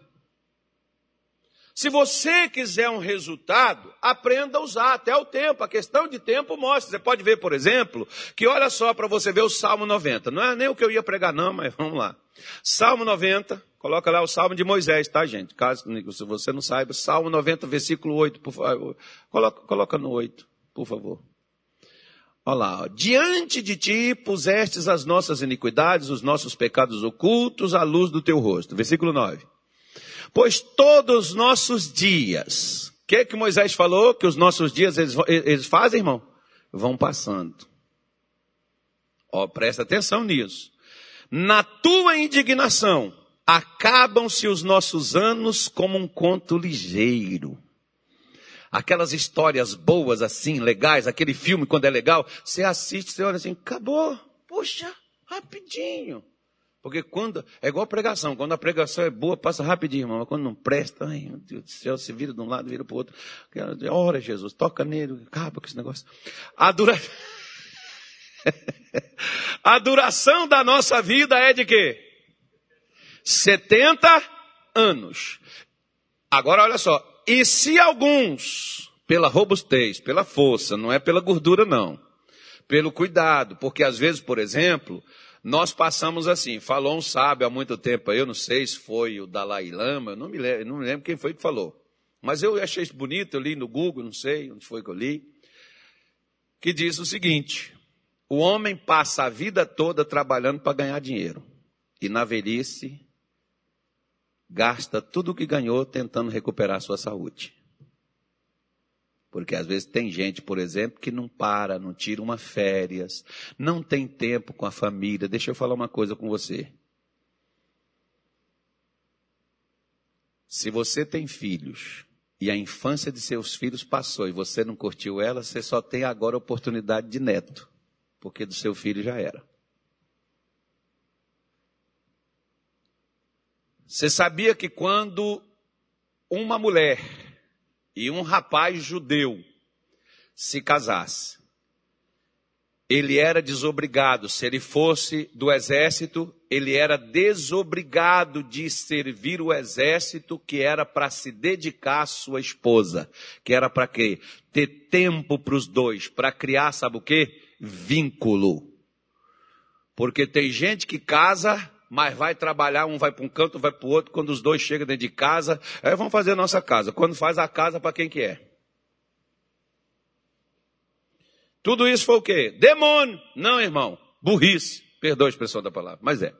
Se você quiser um resultado, aprenda a usar até o tempo. A questão de tempo mostra. Você pode ver, por exemplo, que olha só para você ver o Salmo 90. Não é nem o que eu ia pregar, não, mas vamos lá. Salmo 90, coloca lá o Salmo de Moisés, tá, gente? Caso se você não saiba, Salmo 90, versículo 8, por favor. Coloca, coloca no 8, por favor. Olha lá, ó. diante de ti pusestes as nossas iniquidades, os nossos pecados ocultos à luz do teu rosto. Versículo 9. Pois todos os nossos dias, o que que Moisés falou? Que os nossos dias eles, eles fazem, irmão? Vão passando. Ó, presta atenção nisso. Na tua indignação, acabam-se os nossos anos como um conto ligeiro. Aquelas histórias boas assim, legais, aquele filme quando é legal, você assiste, você olha assim, acabou. Poxa, rapidinho. Porque quando, é igual pregação, quando a pregação é boa, passa rapidinho, irmão. Mas quando não presta, ai, meu Deus do céu, se vira de um lado, vira para o outro. Ora, Jesus, toca nele, acaba com esse negócio. A, dura... a duração da nossa vida é de quê? 70 anos. Agora olha só, e se alguns, pela robustez, pela força, não é pela gordura não, pelo cuidado, porque às vezes, por exemplo, nós passamos assim, falou um sábio há muito tempo, eu não sei se foi o Dalai Lama, não me lembro, não me lembro quem foi que falou. Mas eu achei isso bonito, eu li no Google, não sei onde foi que eu li, que diz o seguinte: o homem passa a vida toda trabalhando para ganhar dinheiro. E na velhice, gasta tudo o que ganhou tentando recuperar sua saúde. Porque às vezes tem gente, por exemplo, que não para, não tira uma férias, não tem tempo com a família. Deixa eu falar uma coisa com você. Se você tem filhos e a infância de seus filhos passou e você não curtiu ela, você só tem agora oportunidade de neto, porque do seu filho já era. Você sabia que quando uma mulher e um rapaz judeu se casasse, ele era desobrigado. Se ele fosse do exército, ele era desobrigado de servir o exército que era para se dedicar à sua esposa. Que era para quê? Ter tempo para os dois, para criar, sabe o quê? Vínculo. Porque tem gente que casa mas vai trabalhar, um vai para um canto, vai para o outro, quando os dois chegam dentro de casa, aí vão fazer a nossa casa. Quando faz a casa, para quem que é? Tudo isso foi o quê? Demônio. Não, irmão. Burrice. Perdoa a expressão da palavra, mas é.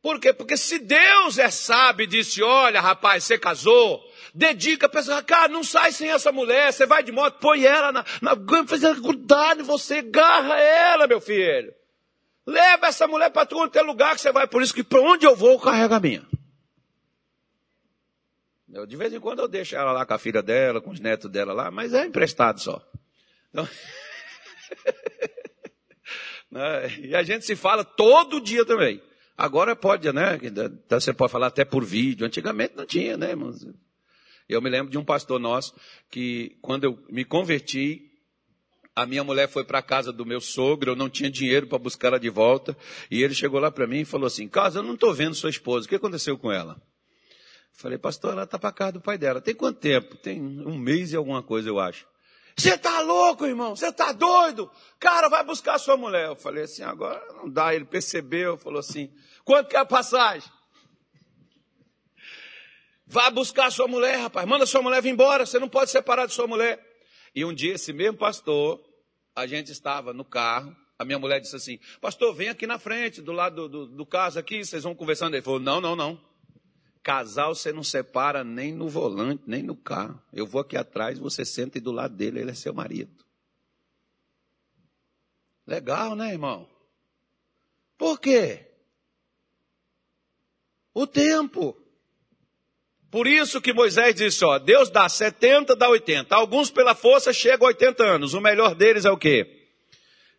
Por quê? Porque se Deus é sábio e disse, olha rapaz, você casou, dedica, pensa, cara, não sai sem essa mulher, você vai de moto, põe ela na, na fazendo grudar em você, agarra ela, meu filho. Leva essa mulher para todo é lugar que você vai. Por isso que para onde eu vou, eu carrego a minha. Eu, de vez em quando eu deixo ela lá com a filha dela, com os netos dela lá, mas é emprestado só. Então... Né? e a gente se fala todo dia também. Agora pode, né? Você pode falar até por vídeo. Antigamente não tinha, né, irmãos? Eu me lembro de um pastor nosso que, quando eu me converti, a minha mulher foi para a casa do meu sogro, eu não tinha dinheiro para buscar ela de volta, e ele chegou lá para mim e falou assim: Casa, eu não estou vendo sua esposa, o que aconteceu com ela? Falei, pastor, ela está para casa do pai dela. Tem quanto tempo? Tem um mês e alguma coisa, eu acho. Você está louco, irmão? Você está doido? Cara, vai buscar sua mulher. Eu falei assim, agora não dá. Ele percebeu, falou assim: quanto que é a passagem? Vá buscar sua mulher, rapaz. Manda sua mulher vir embora. Você não pode separar de sua mulher. E um dia esse mesmo pastor, a gente estava no carro, a minha mulher disse assim, pastor, vem aqui na frente, do lado do, do, do caso aqui, vocês vão conversando. Ele falou, não, não, não. Casal você não separa nem no volante, nem no carro. Eu vou aqui atrás, você senta e do lado dele, ele é seu marido. Legal, né, irmão? Por quê? O tempo. Por isso que Moisés disse, ó, Deus dá 70, dá 80. Alguns pela força chegam a 80 anos. O melhor deles é o quê?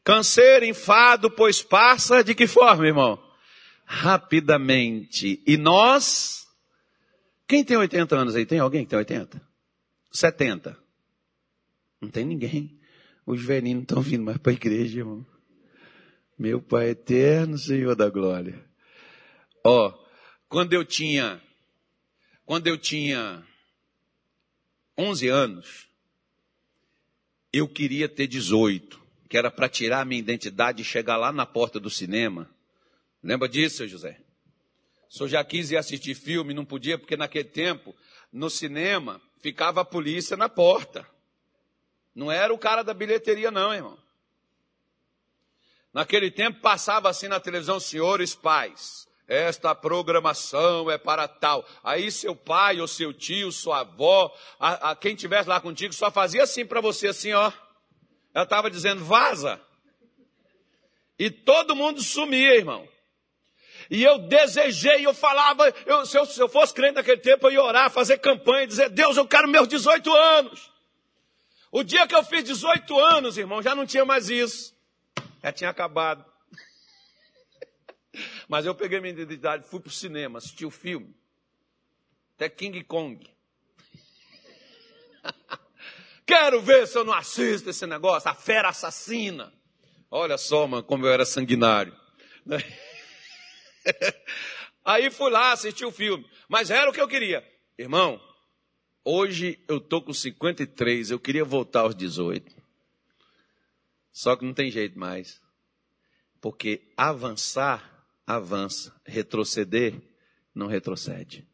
Canseiro, enfado, pois passa de que forma, irmão? Rapidamente. E nós? Quem tem 80 anos aí? Tem alguém que tem 80? 70. Não tem ninguém. Os velhinhos não estão vindo mais para a igreja, irmão. Meu Pai eterno, Senhor da glória. Ó, quando eu tinha quando eu tinha 11 anos, eu queria ter 18, que era para tirar a minha identidade e chegar lá na porta do cinema. Lembra disso, seu José? O senhor já quis ir assistir filme, não podia, porque naquele tempo, no cinema, ficava a polícia na porta. Não era o cara da bilheteria, não, irmão. Naquele tempo passava assim na televisão, senhores pais, esta programação é para tal. Aí seu pai ou seu tio, sua avó, a, a quem tivesse lá contigo, só fazia assim para você, assim, ó. Ela estava dizendo, vaza. E todo mundo sumia, irmão. E eu desejei, eu falava, eu, se, eu, se eu fosse crente naquele tempo, eu ia orar, fazer campanha, dizer, Deus, eu quero meus 18 anos. O dia que eu fiz 18 anos, irmão, já não tinha mais isso. Já tinha acabado. Mas eu peguei minha identidade, fui para o cinema, assisti o filme. Até King Kong. Quero ver se eu não assisto esse negócio, a fera assassina. Olha só, mano, como eu era sanguinário. Aí fui lá assistir o filme. Mas era o que eu queria. Irmão, hoje eu tô com 53, eu queria voltar aos 18. Só que não tem jeito mais. Porque avançar, avança. Retroceder, não retrocede.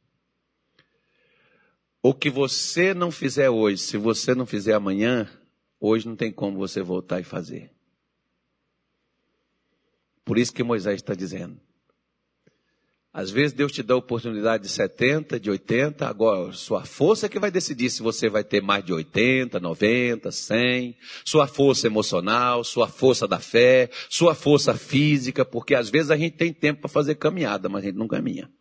O que você não fizer hoje, se você não fizer amanhã, hoje não tem como você voltar e fazer. Por isso que Moisés está dizendo. Às vezes Deus te dá a oportunidade de 70, de 80, agora sua força é que vai decidir se você vai ter mais de 80, 90, 100, sua força emocional, sua força da fé, sua força física, porque às vezes a gente tem tempo para fazer caminhada, mas a gente não caminha.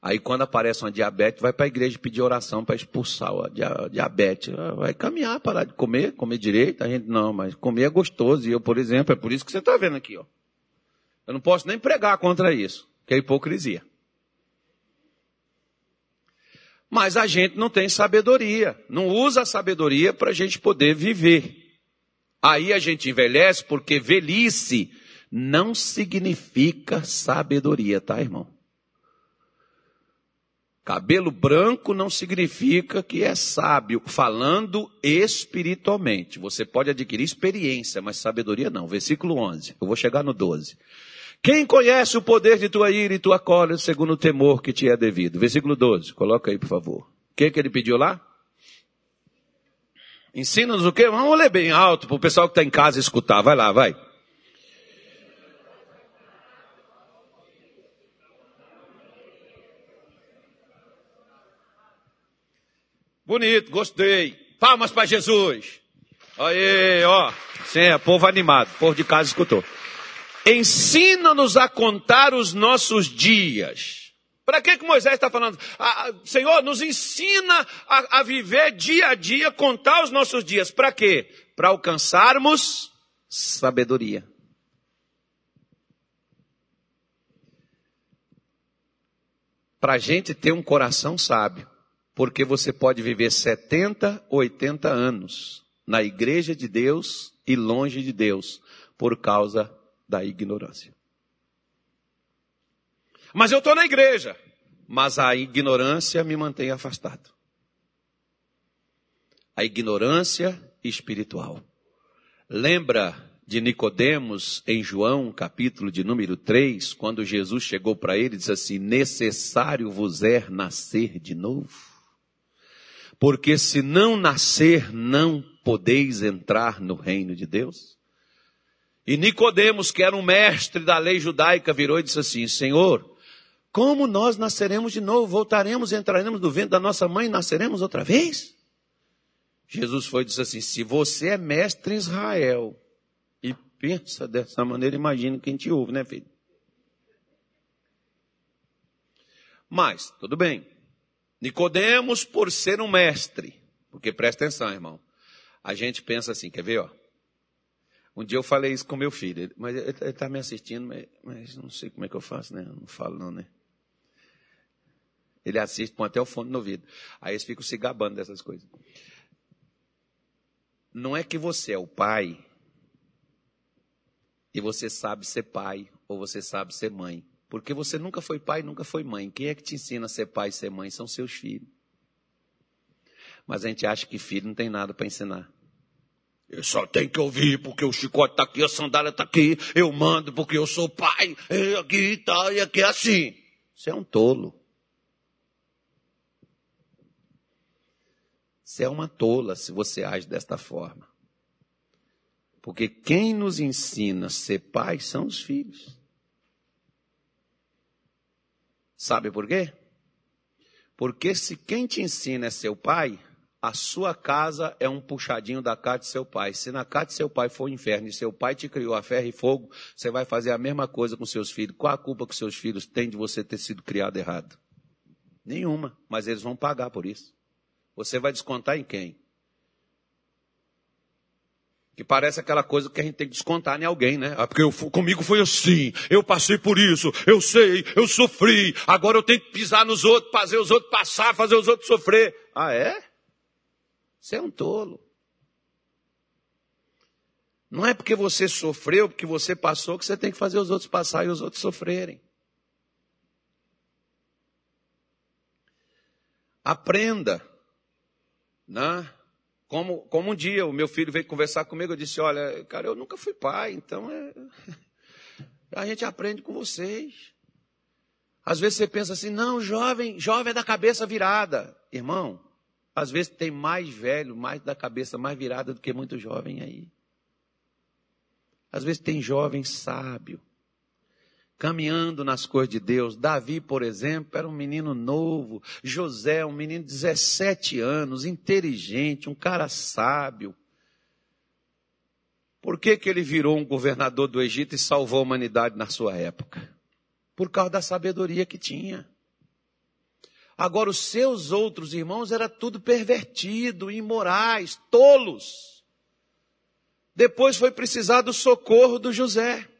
Aí quando aparece uma diabetes, vai para a igreja pedir oração para expulsar a diabetes. Ah, vai caminhar, parar de comer, comer direito. A gente não, mas comer é gostoso. E eu, por exemplo, é por isso que você está vendo aqui, ó. Eu não posso nem pregar contra isso, que é hipocrisia. Mas a gente não tem sabedoria, não usa a sabedoria para a gente poder viver. Aí a gente envelhece porque velhice não significa sabedoria, tá, irmão? Cabelo branco não significa que é sábio, falando espiritualmente. Você pode adquirir experiência, mas sabedoria não. Versículo 11. Eu vou chegar no 12. Quem conhece o poder de tua ira e tua cólera segundo o temor que te é devido? Versículo 12, coloca aí, por favor. O que, que ele pediu lá? Ensina-nos o quê? Vamos ler bem alto para o pessoal que está em casa escutar. Vai lá, vai. Bonito, gostei. Palmas para Jesus. Aí, ó. Sim, é povo animado. Povo de casa escutou. Ensina-nos a contar os nossos dias. Para que, que Moisés está falando? Ah, Senhor, nos ensina a, a viver dia a dia, contar os nossos dias. Para quê? Para alcançarmos sabedoria. Para a gente ter um coração sábio. Porque você pode viver 70, 80 anos na igreja de Deus e longe de Deus por causa da ignorância. Mas eu estou na igreja, mas a ignorância me mantém afastado. A ignorância espiritual. Lembra de Nicodemos em João, capítulo de número 3, quando Jesus chegou para ele e disse assim: "Necessário vos é nascer de novo, porque se não nascer, não podeis entrar no reino de Deus." E Nicodemos, que era um mestre da lei judaica, virou e disse assim: Senhor, como nós nasceremos de novo? Voltaremos, entraremos no ventre da nossa mãe e nasceremos outra vez? Jesus foi e disse assim: Se você é mestre em Israel e pensa dessa maneira, imagina quem te ouve, né, filho? Mas, tudo bem. Nicodemos, por ser um mestre, porque presta atenção, irmão. A gente pensa assim, quer ver, ó? Um dia eu falei isso com meu filho, mas ele está me assistindo, mas, mas, não sei como é que eu faço, né? Eu não falo não, né? Ele assiste, põe até o fone no ouvido. Aí eles ficam se gabando dessas coisas. Não é que você é o pai e você sabe ser pai ou você sabe ser mãe. Porque você nunca foi pai, nunca foi mãe. Quem é que te ensina a ser pai e ser mãe? São seus filhos. Mas a gente acha que filho não tem nada para ensinar. Eu só tenho que ouvir porque o chicote está aqui, a sandália está aqui, eu mando porque eu sou pai, e aqui tá, e aqui é assim. Você é um tolo. Você é uma tola se você age desta forma. Porque quem nos ensina a ser pai são os filhos. Sabe por quê? Porque se quem te ensina é seu pai, a sua casa é um puxadinho da casa de seu pai. Se na casa de seu pai for o inferno e seu pai te criou a ferro e fogo, você vai fazer a mesma coisa com seus filhos. Qual a culpa que seus filhos têm de você ter sido criado errado? Nenhuma, mas eles vão pagar por isso. Você vai descontar em quem? Que parece aquela coisa que a gente tem que descontar em alguém, né? Ah, porque eu, comigo foi assim, eu passei por isso, eu sei, eu sofri, agora eu tenho que pisar nos outros, fazer os outros passar, fazer os outros sofrer. Ah, é? Você é um tolo. Não é porque você sofreu, porque você passou, que você tem que fazer os outros passar e os outros sofrerem. Aprenda, né? Como, como um dia o meu filho veio conversar comigo, eu disse: Olha, cara, eu nunca fui pai, então é... a gente aprende com vocês. Às vezes você pensa assim: não, jovem, jovem é da cabeça virada. Irmão, às vezes tem mais velho, mais da cabeça mais virada do que muito jovem aí. Às vezes tem jovem sábio, caminhando nas coisas de Deus. Davi, por exemplo, era um menino novo. José, um menino de 17 anos, inteligente, um cara sábio. Por que, que ele virou um governador do Egito e salvou a humanidade na sua época? Por causa da sabedoria que tinha. Agora, os seus outros irmãos era tudo pervertido, imorais, tolos. Depois foi precisar do socorro do José.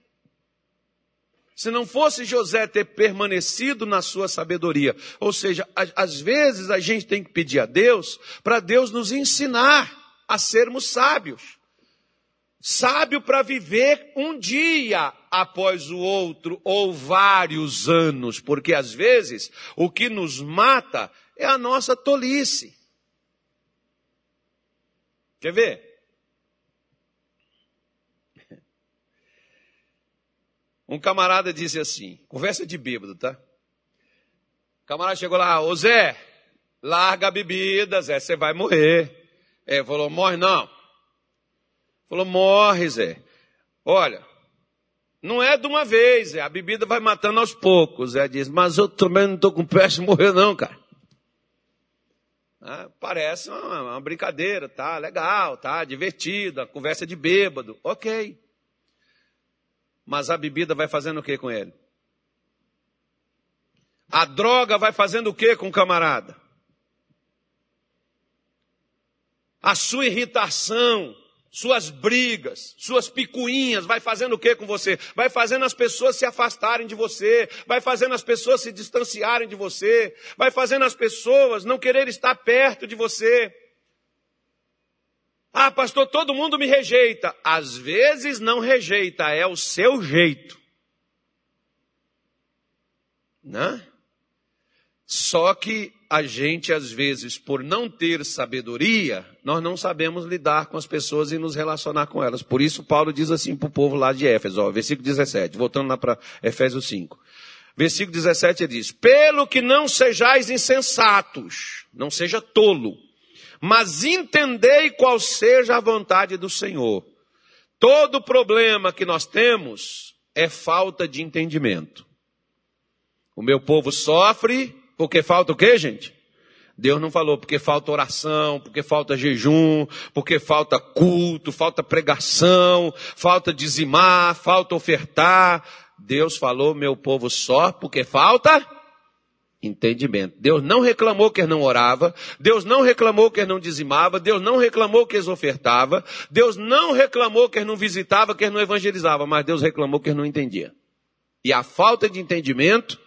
Se não fosse José ter permanecido na sua sabedoria, ou seja, às vezes a gente tem que pedir a Deus para Deus nos ensinar a sermos sábios. Sábio para viver um dia após o outro ou vários anos, porque às vezes o que nos mata é a nossa tolice. Quer ver? Um camarada disse assim, conversa de bêbado, tá? O camarada chegou lá, ô Zé, larga a bebida, Zé, você vai morrer. É, falou, morre não. Falou, morre, Zé. Olha, não é de uma vez, Zé, a bebida vai matando aos poucos. Zé diz, mas eu também não estou com pressa de morrer não, cara. Ah, parece uma, uma, brincadeira, tá legal, tá divertida, conversa de bêbado, ok. Mas a bebida vai fazendo o que com ele? A droga vai fazendo o que com o camarada? A sua irritação, suas brigas, suas picuinhas, vai fazendo o que com você? Vai fazendo as pessoas se afastarem de você, vai fazendo as pessoas se distanciarem de você, vai fazendo as pessoas não querer estar perto de você. Ah, pastor, todo mundo me rejeita. Às vezes não rejeita, é o seu jeito. Né? Só que a gente, às vezes, por não ter sabedoria, nós não sabemos lidar com as pessoas e nos relacionar com elas. Por isso, Paulo diz assim para o povo lá de Éfeso, ó, versículo 17, voltando lá para Efésios 5. Versículo 17 ele diz: Pelo que não sejais insensatos, não seja tolo, mas entendei qual seja a vontade do Senhor. Todo problema que nós temos é falta de entendimento. O meu povo sofre porque falta o quê, gente? Deus não falou porque falta oração, porque falta jejum, porque falta culto, falta pregação, falta dizimar, falta ofertar. Deus falou, meu povo só porque falta entendimento. Deus não reclamou que não orava, Deus não reclamou que não dizimava, Deus não reclamou que ofertava, Deus não reclamou que não visitava, que não evangelizava, mas Deus reclamou que não entendia. E a falta de entendimento,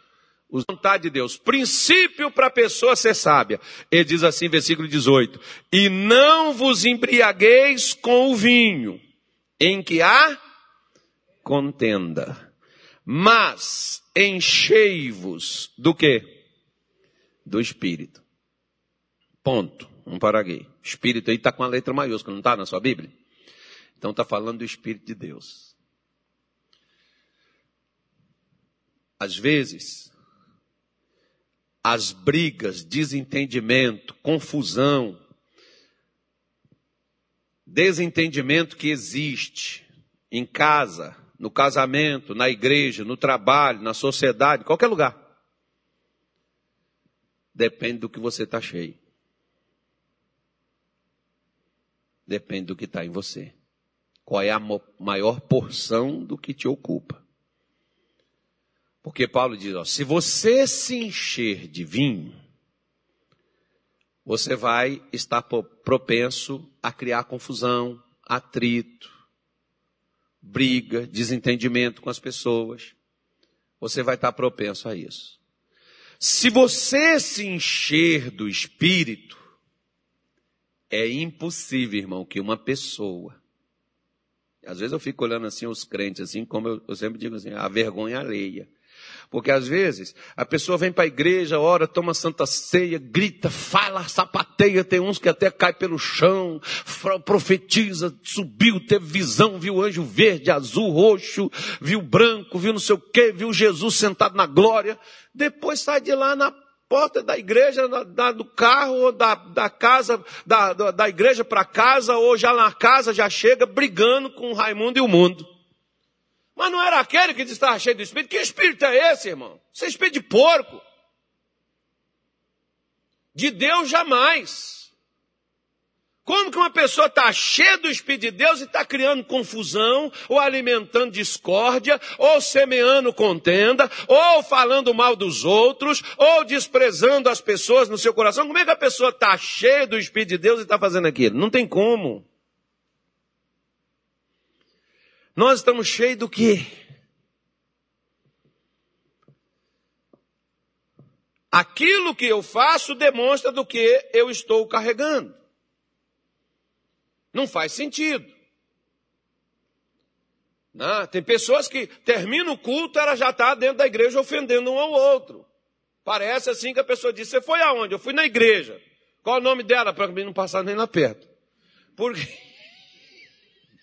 a vontade de Deus, princípio para a pessoa ser sábia. Ele diz assim, versículo 18: E não vos embriagueis com o vinho, em que há contenda, mas enchei-vos do que? Do Espírito. Ponto. Um paraguei. Espírito aí está com a letra maiúscula, não está na sua Bíblia? Então está falando do Espírito de Deus. Às vezes, as brigas, desentendimento, confusão, desentendimento que existe em casa, no casamento, na igreja, no trabalho, na sociedade, qualquer lugar depende do que você está cheio. Depende do que está em você. Qual é a maior porção do que te ocupa? Porque Paulo diz: ó, se você se encher de vinho, você vai estar propenso a criar confusão, atrito, briga, desentendimento com as pessoas. Você vai estar propenso a isso. Se você se encher do Espírito, é impossível, irmão, que uma pessoa. Às vezes eu fico olhando assim os crentes, assim, como eu, eu sempre digo assim, a vergonha alheia. Porque às vezes a pessoa vem para a igreja, ora, toma santa ceia, grita, fala, sapateia, tem uns que até cai pelo chão, profetiza, subiu, teve visão, viu anjo verde, azul, roxo, viu branco, viu não sei o quê, viu Jesus sentado na glória. Depois sai de lá na porta da igreja, da, do carro, ou da, da casa, da, da igreja para casa, ou já na casa já chega brigando com o Raimundo e o mundo. Mas não era aquele que estava cheio do Espírito. Que Espírito é esse, irmão? Isso é Espírito de porco. De Deus jamais. Como que uma pessoa está cheia do Espírito de Deus e está criando confusão, ou alimentando discórdia, ou semeando contenda, ou falando mal dos outros, ou desprezando as pessoas no seu coração? Como é que a pessoa está cheia do Espírito de Deus e está fazendo aquilo? Não tem como. Nós estamos cheios do quê? Aquilo que eu faço demonstra do que eu estou carregando. Não faz sentido. Né? tem pessoas que termina o culto, ela já está dentro da igreja ofendendo um ao outro. Parece assim que a pessoa diz: Você foi aonde? Eu fui na igreja. Qual o nome dela? Para mim não passar nem lá perto. Porque.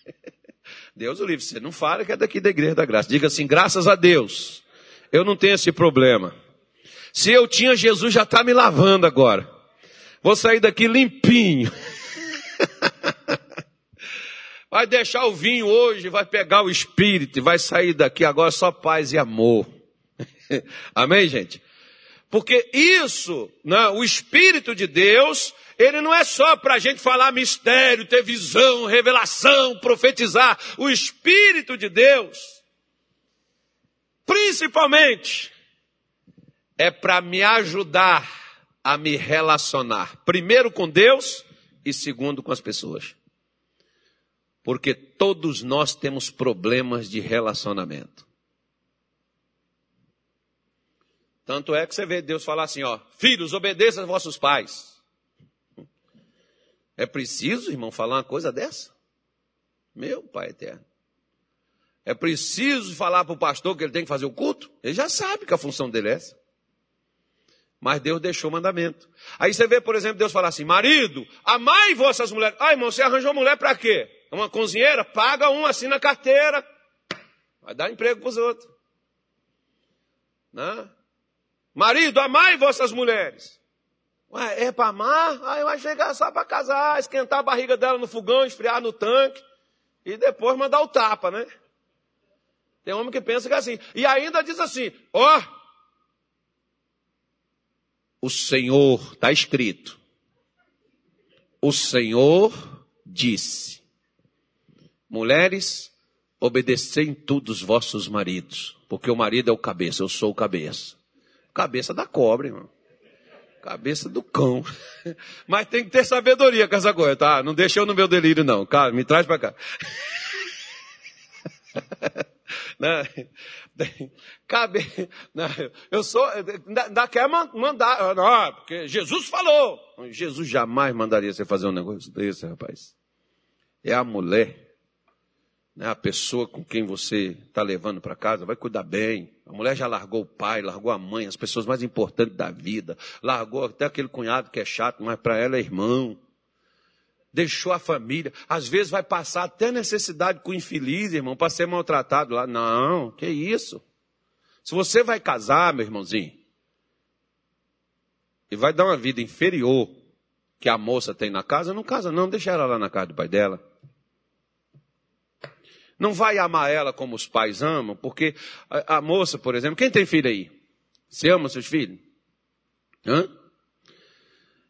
Deus o livre, você não fala que é daqui da igreja da graça. Diga assim, graças a Deus, eu não tenho esse problema. Se eu tinha, Jesus já está me lavando agora. Vou sair daqui limpinho. Vai deixar o vinho hoje, vai pegar o espírito vai sair daqui agora só paz e amor. Amém, gente? Porque isso, né, o Espírito de Deus, ele não é só para a gente falar mistério, ter visão, revelação, profetizar. O Espírito de Deus, principalmente, é para me ajudar a me relacionar, primeiro com Deus e segundo com as pessoas. Porque todos nós temos problemas de relacionamento. Tanto é que você vê Deus falar assim, ó, filhos, obedeçam a vossos pais. É preciso, irmão, falar uma coisa dessa? Meu Pai eterno. É preciso falar para o pastor que ele tem que fazer o culto? Ele já sabe que a função dele é essa. Mas Deus deixou o mandamento. Aí você vê, por exemplo, Deus falar assim: marido, amai vossas mulheres. Ah, irmão, você arranjou mulher para quê? Uma cozinheira? Paga um, assina a carteira. Vai dar emprego para os outros. Né? Marido, amai vossas mulheres. Ué, é para amar? Aí vai chegar só para casar, esquentar a barriga dela no fogão, esfriar no tanque e depois mandar o tapa, né? Tem homem que pensa que é assim. E ainda diz assim: ó, oh, o Senhor, está escrito, o Senhor disse: mulheres, obedecei em tudo os vossos maridos, porque o marido é o cabeça, eu sou o cabeça. Cabeça da cobra, irmão. Cabeça do cão. Mas tem que ter sabedoria com essa coisa, tá? Não deixa eu no meu delírio, não. Cara, me traz para cá. Não, cabe, não, eu sou, ainda quer mandar, não, porque Jesus falou. Jesus jamais mandaria você fazer um negócio desse, rapaz. É a mulher né, a pessoa com quem você está levando para casa, vai cuidar bem. A mulher já largou o pai, largou a mãe, as pessoas mais importantes da vida, largou até aquele cunhado que é chato, mas para ela é irmão. Deixou a família. Às vezes vai passar até necessidade com o infeliz, irmão, para ser maltratado lá. Não, que isso. Se você vai casar, meu irmãozinho, e vai dar uma vida inferior que a moça tem na casa, não casa não, deixa ela lá na casa do pai dela. Não vai amar ela como os pais amam, porque a, a moça, por exemplo, quem tem filho aí? Você ama seus filhos? Hã?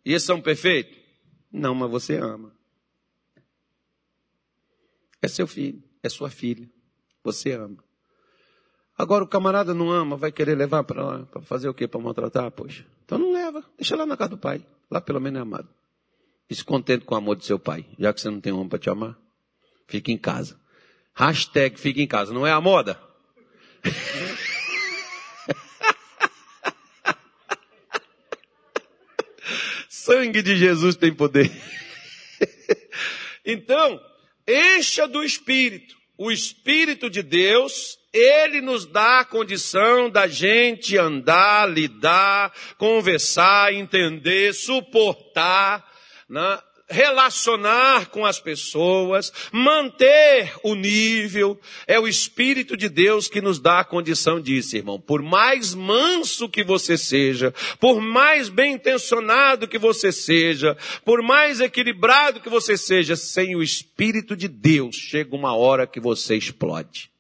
E eles são perfeitos? Não, mas você ama. É seu filho, é sua filha. Você ama. Agora o camarada não ama, vai querer levar para lá, para fazer o quê? Para maltratar? Poxa. Então não leva, deixa lá na casa do pai. Lá pelo menos é amado. E se contente com o amor do seu pai, já que você não tem homem para te amar. Fique em casa. Hashtag fica em casa, não é a moda? Sangue de Jesus tem poder. então, encha do Espírito. o Espírito de Deus, ele nos dá a condição da gente andar, lidar, conversar, entender, suportar, né? Relacionar com as pessoas, manter o nível. É o Espírito de Deus que nos dá a condição disso, irmão. Por mais manso que você seja, por mais bem intencionado que você seja, por mais equilibrado que você seja, sem o Espírito de Deus, chega uma hora que você explode.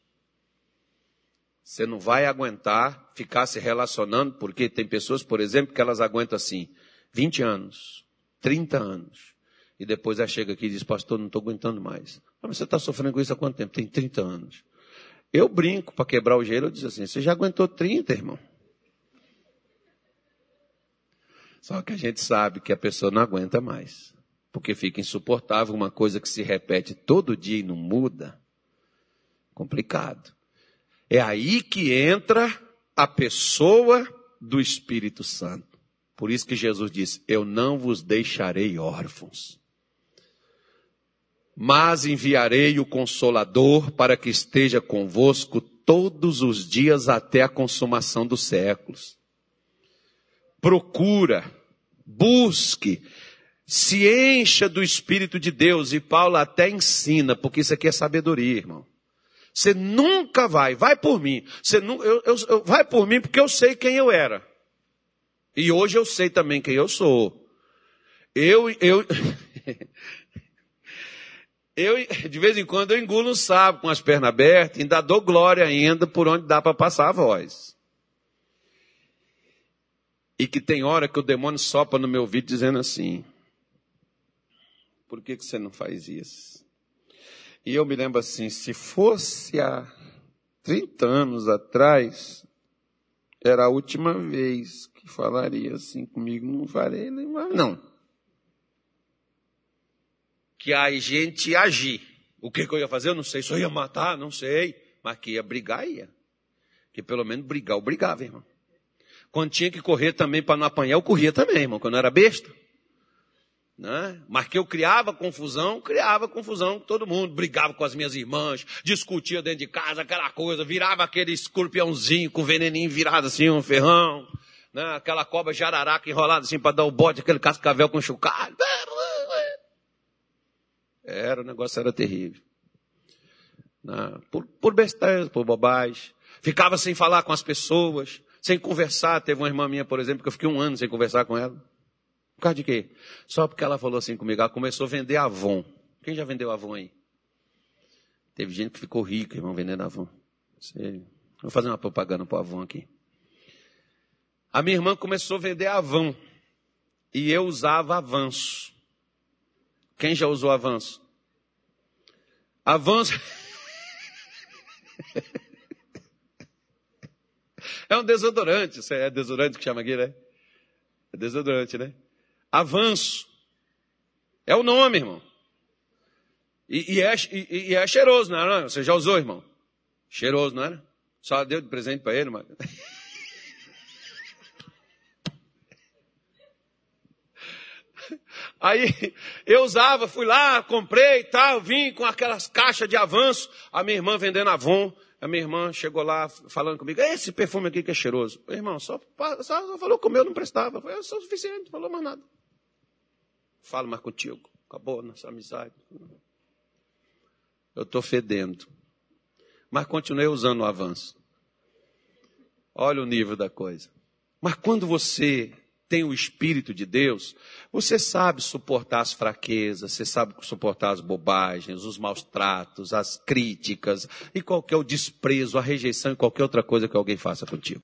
Você não vai aguentar ficar se relacionando, porque tem pessoas, por exemplo, que elas aguentam assim, 20 anos, 30 anos e depois ela chega aqui e diz, pastor, não estou aguentando mais. Ah, mas você está sofrendo com isso há quanto tempo? Tem 30 anos. Eu brinco para quebrar o gelo, eu digo assim, você já aguentou 30, irmão? Só que a gente sabe que a pessoa não aguenta mais. Porque fica insuportável uma coisa que se repete todo dia e não muda. Complicado. É aí que entra a pessoa do Espírito Santo. Por isso que Jesus disse: Eu não vos deixarei órfãos mas enviarei o Consolador para que esteja convosco todos os dias até a consumação dos séculos. Procura, busque, se encha do Espírito de Deus, e Paulo até ensina, porque isso aqui é sabedoria, irmão. Você nunca vai, vai por mim. Você não, eu, eu, eu, vai por mim porque eu sei quem eu era. E hoje eu sei também quem eu sou. Eu, eu, Eu, de vez em quando, eu engulo um sapo com as pernas abertas, ainda dou glória ainda por onde dá para passar a voz. E que tem hora que o demônio sopra no meu ouvido dizendo assim, por que, que você não faz isso? E eu me lembro assim, se fosse há 30 anos atrás, era a última vez que falaria assim comigo, não farei nem mais não que a gente agir. O que, que eu ia fazer? Eu não sei. Se eu ia matar, não sei. Mas que ia brigar, ia. Que pelo menos brigar, eu brigava, irmão. Quando tinha que correr também para não apanhar, eu corria também, irmão, quando eu era besta. Né? Mas que eu criava confusão, criava confusão com todo mundo, brigava com as minhas irmãs, discutia dentro de casa, aquela coisa, virava aquele escorpiãozinho com veneninho virado assim, um ferrão, né? aquela cobra jararaca enrolada assim para dar o bote, aquele cascavel com chucalho. Era, o negócio era terrível. Por, por besteira, por bobagem. Ficava sem falar com as pessoas, sem conversar. Teve uma irmã minha, por exemplo, que eu fiquei um ano sem conversar com ela. Por causa de quê? Só porque ela falou assim comigo. Ela começou a vender Avon. Quem já vendeu Avon aí? Teve gente que ficou rica, irmão, vendendo Avon. Vou fazer uma propaganda para o Avon aqui. A minha irmã começou a vender Avon. E eu usava avanço. Quem já usou avanço? Avanço. é um desodorante. É desodorante que chama aqui, né? É desodorante, né? Avanço. É o nome, irmão. E, e, é, e, e é, cheiroso, não é? Você já usou, irmão? Cheiroso, não era? Só deu de presente para ele, mas. Aí eu usava, fui lá, comprei e tal, vim com aquelas caixas de avanço, a minha irmã vendendo Avon, a minha irmã chegou lá falando comigo, esse perfume aqui que é cheiroso. Meu irmão, só, só, só falou que o meu não prestava. Foi só o suficiente, falou mais nada. Falo mais contigo. Acabou nossa amizade. Eu estou fedendo. Mas continuei usando o avanço. Olha o nível da coisa. Mas quando você tem o Espírito de Deus, você sabe suportar as fraquezas, você sabe suportar as bobagens, os maus tratos, as críticas e qualquer o desprezo, a rejeição e qualquer outra coisa que alguém faça contigo.